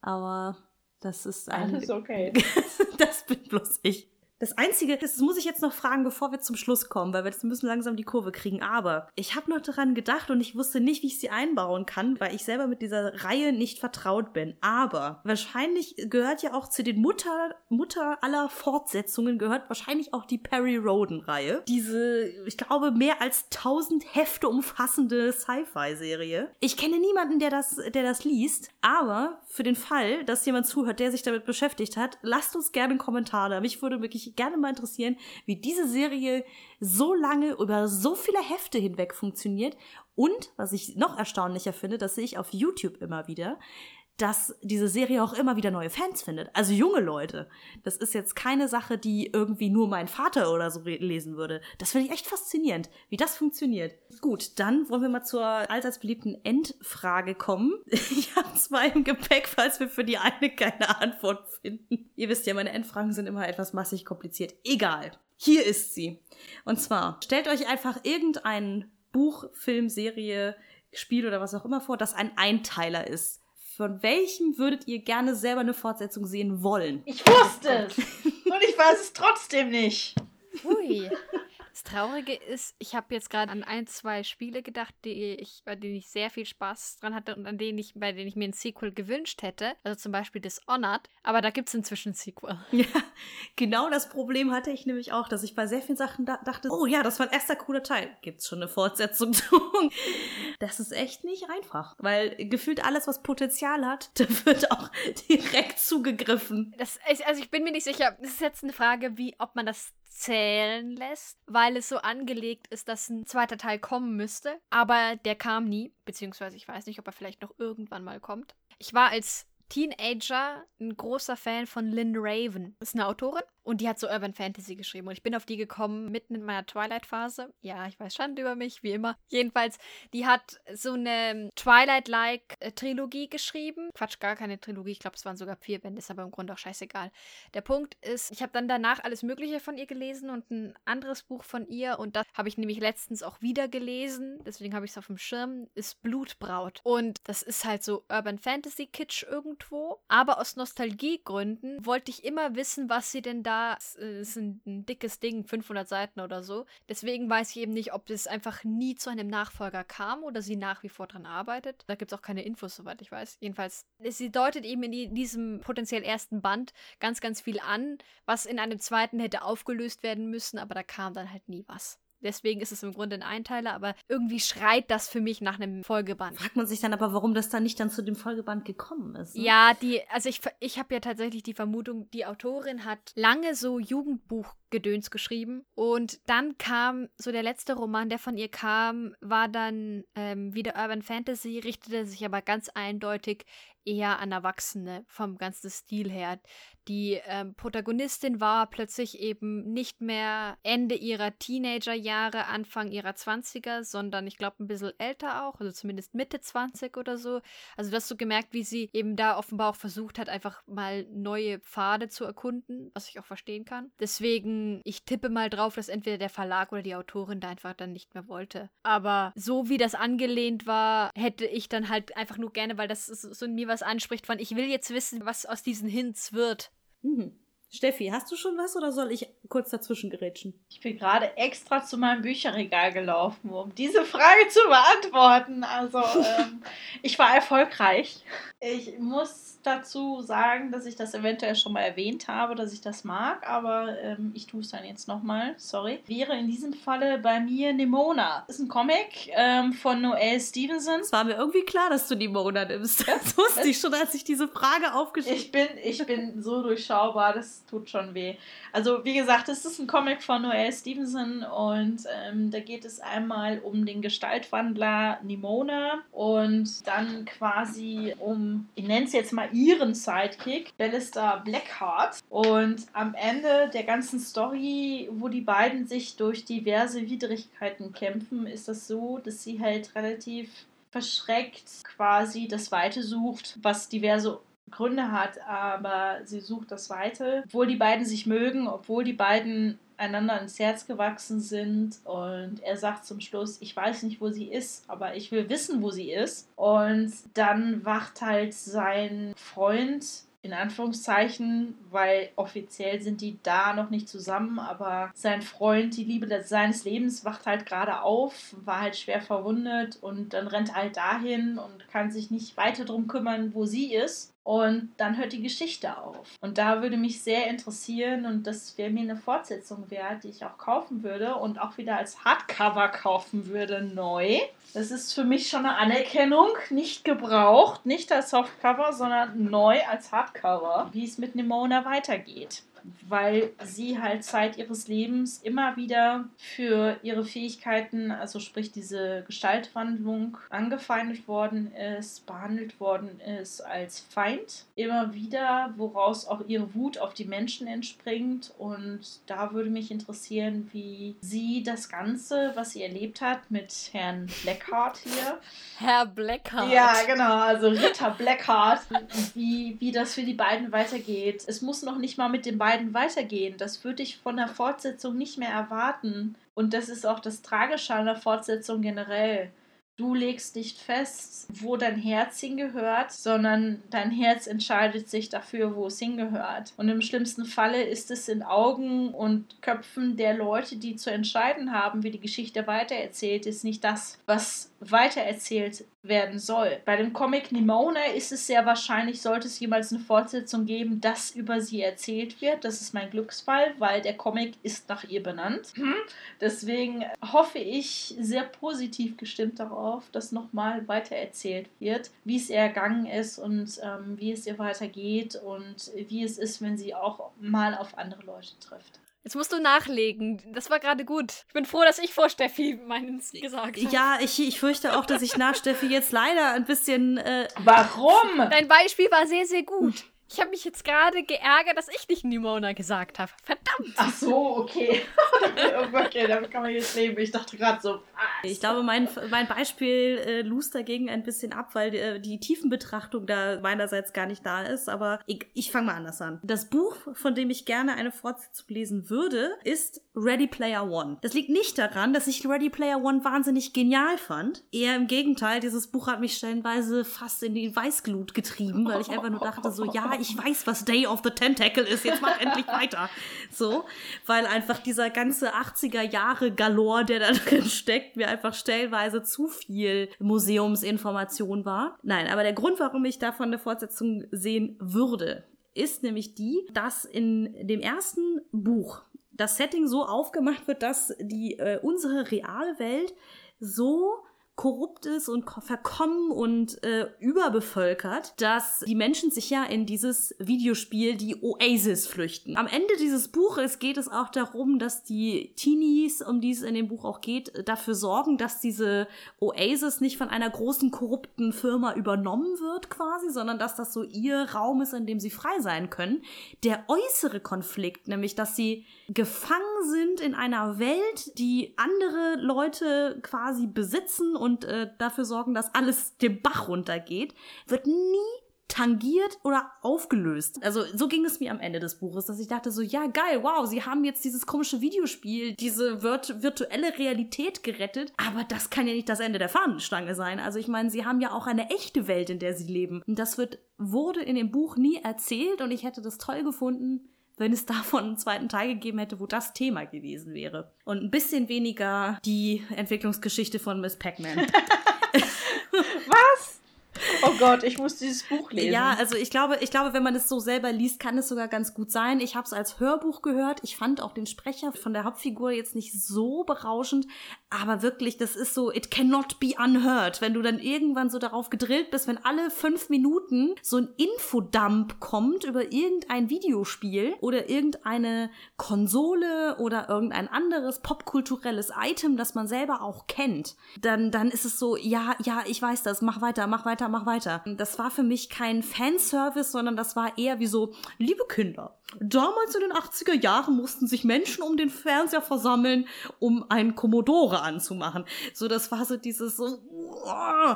Aber das ist ein. Alles okay. das bin bloß ich. Das Einzige, das muss ich jetzt noch fragen, bevor wir zum Schluss kommen, weil wir jetzt müssen langsam die Kurve kriegen. Aber ich habe noch daran gedacht und ich wusste nicht, wie ich sie einbauen kann, weil ich selber mit dieser Reihe nicht vertraut bin. Aber wahrscheinlich gehört ja auch zu den Mutter, Mutter aller Fortsetzungen, gehört wahrscheinlich auch die Perry Roden-Reihe. Diese, ich glaube, mehr als tausend Hefte umfassende Sci-Fi-Serie. Ich kenne niemanden, der das, der das liest, aber für den Fall, dass jemand zuhört, der sich damit beschäftigt hat, lasst uns gerne einen Kommentar da. Mich würde wirklich gerne mal interessieren, wie diese Serie so lange über so viele Hefte hinweg funktioniert. Und, was ich noch erstaunlicher finde, das sehe ich auf YouTube immer wieder, dass diese Serie auch immer wieder neue Fans findet. Also junge Leute. Das ist jetzt keine Sache, die irgendwie nur mein Vater oder so lesen würde. Das finde ich echt faszinierend, wie das funktioniert. Gut, dann wollen wir mal zur allseits beliebten Endfrage kommen. Ich habe zwei im Gepäck, falls wir für die eine keine Antwort finden. Ihr wisst ja, meine Endfragen sind immer etwas massig kompliziert. Egal. Hier ist sie. Und zwar, stellt euch einfach irgendein Buch, Film, Serie, Spiel oder was auch immer vor, das ein Einteiler ist von welchem würdet ihr gerne selber eine Fortsetzung sehen wollen? Ich wusste es. Und ich weiß es trotzdem nicht. Ui. Das Traurige ist, ich habe jetzt gerade an ein, zwei Spiele gedacht, die ich, bei denen ich sehr viel Spaß dran hatte und an denen ich, bei denen ich mir ein Sequel gewünscht hätte. Also zum Beispiel Dishonored. Aber da gibt es inzwischen ein Sequel. Ja, genau das Problem hatte ich nämlich auch, dass ich bei sehr vielen Sachen da dachte, oh ja, das war ein erster cooler Teil. Gibt es schon eine Fortsetzung zu? Das ist echt nicht einfach. Weil gefühlt alles, was Potenzial hat, da wird auch direkt zugegriffen. Das, also ich bin mir nicht sicher, das ist jetzt eine Frage, wie, ob man das zählen lässt, weil es so angelegt ist, dass ein zweiter Teil kommen müsste. Aber der kam nie, beziehungsweise ich weiß nicht, ob er vielleicht noch irgendwann mal kommt. Ich war als Teenager ein großer Fan von Lynn Raven. Das ist eine Autorin und die hat so Urban Fantasy geschrieben. Und ich bin auf die gekommen mitten in meiner Twilight-Phase. Ja, ich weiß Schande über mich, wie immer. Jedenfalls, die hat so eine Twilight-like Trilogie geschrieben. Quatsch, gar keine Trilogie. Ich glaube, es waren sogar vier Bände, ist aber im Grunde auch scheißegal. Der Punkt ist, ich habe dann danach alles Mögliche von ihr gelesen und ein anderes Buch von ihr. Und das habe ich nämlich letztens auch wieder gelesen. Deswegen habe ich es auf dem Schirm. Ist Blutbraut. Und das ist halt so Urban Fantasy Kitsch irgendwo. Aber aus Nostalgiegründen wollte ich immer wissen, was sie denn da es ist ein, ein, dickes Ding, 500 Seiten oder so. Deswegen weiß ich eben nicht, ob es einfach nie zu einem Nachfolger kam oder sie nach wie vor dran arbeitet. Da gibt es auch keine Infos, soweit ich weiß. Jedenfalls, sie deutet eben in die, diesem potenziell ersten Band ganz, ganz viel an, was in einem zweiten hätte aufgelöst werden müssen, aber da kam dann halt nie was. Deswegen ist es im Grunde ein Einteiler, aber irgendwie schreit das für mich nach einem Folgeband. Fragt man sich dann aber, warum das dann nicht dann zu dem Folgeband gekommen ist. Ne? Ja, die, also ich, ich habe ja tatsächlich die Vermutung, die Autorin hat lange so Jugendbuchgedöns geschrieben und dann kam so der letzte Roman, der von ihr kam, war dann ähm, wieder Urban Fantasy, richtete sich aber ganz eindeutig eher an Erwachsene vom ganzen Stil her. Die ähm, Protagonistin war plötzlich eben nicht mehr Ende ihrer Teenagerjahre, Anfang ihrer 20er, sondern ich glaube ein bisschen älter auch, also zumindest Mitte 20 oder so. Also du hast so gemerkt, wie sie eben da offenbar auch versucht hat, einfach mal neue Pfade zu erkunden, was ich auch verstehen kann. Deswegen, ich tippe mal drauf, dass entweder der Verlag oder die Autorin da einfach dann nicht mehr wollte. Aber so wie das angelehnt war, hätte ich dann halt einfach nur gerne, weil das so in mir was anspricht von, ich will jetzt wissen, was aus diesen Hints wird. Mhm. Steffi, hast du schon was oder soll ich kurz dazwischen gerätschen? Ich bin gerade extra zu meinem Bücherregal gelaufen, um diese Frage zu beantworten. Also, ähm, ich war erfolgreich. Ich muss dazu sagen, dass ich das eventuell schon mal erwähnt habe, dass ich das mag, aber ähm, ich tue es dann jetzt nochmal, sorry. Wäre in diesem Falle bei mir Nimona. Das ist ein Comic ähm, von Noel Stevenson. Es war mir irgendwie klar, dass du Nimona nimmst. Das wusste ich schon, als ich diese Frage aufgeschrieben habe. Ich bin, ich bin so durchschaubar, das tut schon weh. Also, wie gesagt, es ist ein Comic von Noel Stevenson und ähm, da geht es einmal um den Gestaltwandler Nimona und dann quasi um, ich nenne es jetzt mal ihren Sidekick, Ballister Blackheart. Und am Ende der ganzen Story, wo die beiden sich durch diverse Widrigkeiten kämpfen, ist das so, dass sie halt relativ verschreckt quasi das Weite sucht, was diverse Gründe hat, aber sie sucht das Weite. Obwohl die beiden sich mögen, obwohl die beiden einander ins Herz gewachsen sind und er sagt zum Schluss, ich weiß nicht, wo sie ist, aber ich will wissen, wo sie ist. Und dann wacht halt sein Freund in Anführungszeichen, weil offiziell sind die da noch nicht zusammen, aber sein Freund, die Liebe seines Lebens, wacht halt gerade auf, war halt schwer verwundet und dann rennt er halt dahin und kann sich nicht weiter darum kümmern, wo sie ist. Und dann hört die Geschichte auf. Und da würde mich sehr interessieren und das wäre mir eine Fortsetzung wert, die ich auch kaufen würde und auch wieder als Hardcover kaufen würde, neu. Das ist für mich schon eine Anerkennung, nicht gebraucht, nicht als Softcover, sondern neu als Hardcover, wie es mit Nimona weitergeht weil sie halt Zeit ihres Lebens immer wieder für ihre Fähigkeiten, also sprich diese Gestaltwandlung, angefeindet worden ist, behandelt worden ist als Feind. Immer wieder, woraus auch ihre Wut auf die Menschen entspringt. Und da würde mich interessieren, wie sie das Ganze, was sie erlebt hat mit Herrn Blackheart hier. Herr Blackheart. Ja, genau, also Ritter Blackheart, wie, wie das für die beiden weitergeht. Es muss noch nicht mal mit den beiden beiden weitergehen. Das würde ich von der Fortsetzung nicht mehr erwarten. Und das ist auch das Tragische an der Fortsetzung generell. Du legst nicht fest, wo dein Herz hingehört, sondern dein Herz entscheidet sich dafür, wo es hingehört. Und im schlimmsten Falle ist es in Augen und Köpfen der Leute, die zu entscheiden haben, wie die Geschichte weitererzählt, ist nicht das, was weitererzählt werden soll. Bei dem Comic Nimona ist es sehr wahrscheinlich, sollte es jemals eine Fortsetzung geben, dass über sie erzählt wird. Das ist mein Glücksfall, weil der Comic ist nach ihr benannt. Hm? Deswegen hoffe ich sehr positiv gestimmt darauf, dass nochmal weitererzählt wird, wie es ihr ergangen ist und ähm, wie es ihr weitergeht und wie es ist, wenn sie auch mal auf andere Leute trifft. Jetzt musst du nachlegen. Das war gerade gut. Ich bin froh, dass ich vor Steffi meinen gesagt habe. Ja, ich, ich fürchte auch, dass ich nach Steffi jetzt leider ein bisschen. Äh, Warum? Dein Beispiel war sehr, sehr gut. Ich habe mich jetzt gerade geärgert, dass ich nicht Nimona gesagt habe. Verdammt. Ach so, okay. okay, damit kann man jetzt leben. Ich dachte gerade so. Was? Ich glaube, mein, mein Beispiel äh, lust dagegen ein bisschen ab, weil äh, die Tiefenbetrachtung da meinerseits gar nicht da ist. Aber ich, ich fange mal anders an. Das Buch, von dem ich gerne eine Fortsetzung lesen würde, ist Ready Player One. Das liegt nicht daran, dass ich Ready Player One wahnsinnig genial fand. Eher im Gegenteil, dieses Buch hat mich stellenweise fast in die Weißglut getrieben, weil ich einfach nur dachte so, ja, ich weiß, was Day of the Tentacle ist, jetzt mach endlich weiter. So, weil einfach dieser ganze 80er Jahre Galore, der da drin steckt, mir einfach stellenweise zu viel Museumsinformation war. Nein, aber der Grund, warum ich davon eine Fortsetzung sehen würde, ist nämlich die, dass in dem ersten Buch das Setting so aufgemacht wird, dass die äh, unsere reale Welt so korrupt ist und verkommen und äh, überbevölkert, dass die Menschen sich ja in dieses Videospiel die Oasis flüchten. Am Ende dieses Buches geht es auch darum, dass die Teenies, um die es in dem Buch auch geht, dafür sorgen, dass diese Oasis nicht von einer großen korrupten Firma übernommen wird quasi, sondern dass das so ihr Raum ist, in dem sie frei sein können. Der äußere Konflikt, nämlich dass sie gefangen sind in einer Welt, die andere Leute quasi besitzen und äh, dafür sorgen, dass alles den Bach runtergeht, wird nie tangiert oder aufgelöst. Also so ging es mir am Ende des Buches, dass ich dachte so, ja geil, wow, sie haben jetzt dieses komische Videospiel, diese virt virtuelle Realität gerettet, aber das kann ja nicht das Ende der Fahnenstange sein. Also ich meine, sie haben ja auch eine echte Welt, in der sie leben. Und das wird, wurde in dem Buch nie erzählt und ich hätte das toll gefunden, wenn es davon einen zweiten Teil gegeben hätte, wo das Thema gewesen wäre. Und ein bisschen weniger die Entwicklungsgeschichte von Miss Pac-Man. Was? Oh Gott, ich muss dieses Buch lesen. Ja, also ich glaube, ich glaube, wenn man es so selber liest, kann es sogar ganz gut sein. Ich habe es als Hörbuch gehört. Ich fand auch den Sprecher von der Hauptfigur jetzt nicht so berauschend, aber wirklich, das ist so, it cannot be unheard. Wenn du dann irgendwann so darauf gedrillt bist, wenn alle fünf Minuten so ein Infodump kommt über irgendein Videospiel oder irgendeine Konsole oder irgendein anderes popkulturelles Item, das man selber auch kennt, dann, dann ist es so, ja, ja, ich weiß das, mach weiter, mach weiter, mach weiter. Das war für mich kein Fanservice, sondern das war eher wie so, liebe Kinder, damals in den 80er Jahren mussten sich Menschen um den Fernseher versammeln, um einen Commodore anzumachen. So, das war so dieses so, oh,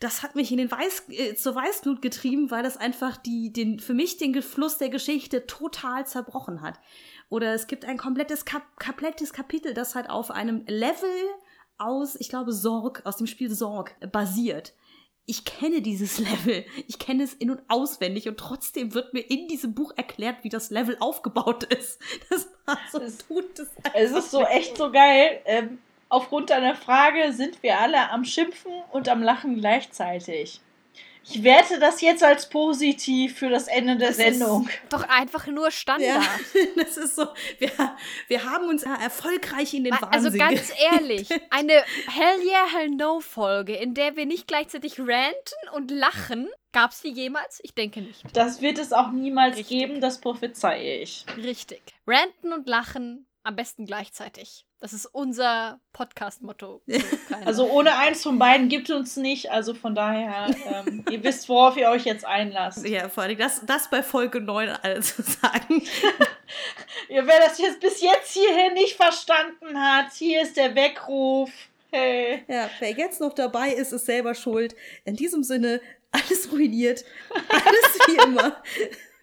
das hat mich in den Weiß, äh, zur Weißglut getrieben, weil das einfach die, den, für mich den Fluss der Geschichte total zerbrochen hat. Oder es gibt ein komplettes, Kap komplettes Kapitel, das halt auf einem Level aus, ich glaube, Sorg, aus dem Spiel Sorg basiert ich kenne dieses Level. Ich kenne es in- und auswendig und trotzdem wird mir in diesem Buch erklärt, wie das Level aufgebaut ist. Das war so Es- tut es. Es ist so echt so geil. Ähm, aufgrund deiner Frage sind wir alle am Schimpfen und am Lachen gleichzeitig. Ich werte das jetzt als positiv für das Ende der Das ist- Sendung. Doch einfach nur Standard. Ja, das ist so. Wir, wir haben uns ja erfolgreich in den Also Wahnsinn ganz ge- ehrlich, eine Hell Yeah, Hell No Folge, in der wir nicht gleichzeitig ranten und lachen, gab's die jemals? Ich denke nicht. Das wird es auch niemals Richtig. geben, das prophezeie ich. Richtig. Ranten und lachen am besten gleichzeitig. Das ist unser Podcast-Motto. Also ohne eins von beiden gibt uns nicht. Also von daher, ähm, ihr wisst, worauf ihr euch jetzt einlasst. Ja, vor allem das, das bei Folge 9 also sagen. Ihr, wer das jetzt bis jetzt hierhin nicht verstanden hat, hier ist der Weckruf. Hey. Ja, wer jetzt noch dabei ist, ist selber schuld. In diesem Sinne, alles ruiniert. Alles wie immer.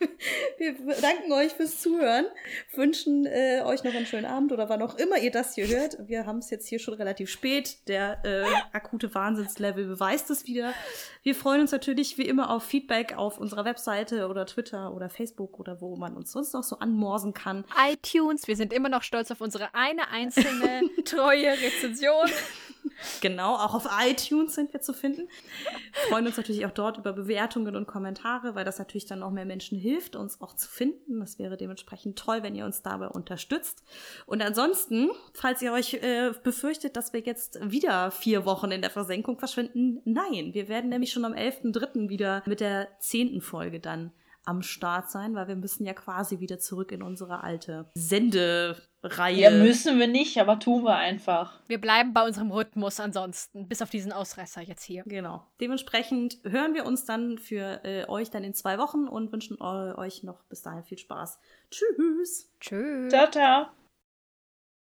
Wir danken euch fürs Zuhören, wünschen äh, euch noch einen schönen Abend oder wann auch immer ihr das hier hört. Wir haben es jetzt hier schon relativ spät. Der äh, akute Wahnsinnslevel beweist es wieder. Wir freuen uns natürlich wie immer auf Feedback auf unserer Webseite oder Twitter oder Facebook oder wo man uns sonst noch so anmorsen kann. iTunes. Wir sind immer noch stolz auf unsere eine einzelne treue Rezension. Genau, auch auf iTunes sind wir zu finden. Freuen uns natürlich auch dort über Bewertungen und Kommentare, weil das natürlich dann noch mehr Menschen hilft, uns auch zu finden. Das wäre dementsprechend toll, wenn ihr uns dabei unterstützt. Und ansonsten, falls ihr euch äh, befürchtet, dass wir jetzt wieder vier Wochen in der Versenkung verschwinden, nein, wir werden nämlich schon am 11.3. wieder mit der zehnten Folge dann am Start sein, weil wir müssen ja quasi wieder zurück in unsere alte Sendereihe. Ja, müssen wir nicht, aber tun wir einfach. Wir bleiben bei unserem Rhythmus ansonsten, bis auf diesen Ausreißer jetzt hier. Genau. Dementsprechend hören wir uns dann für äh, euch dann in zwei Wochen und wünschen euch noch bis dahin viel Spaß. Tschüss. Tschüss. Ciao, ciao.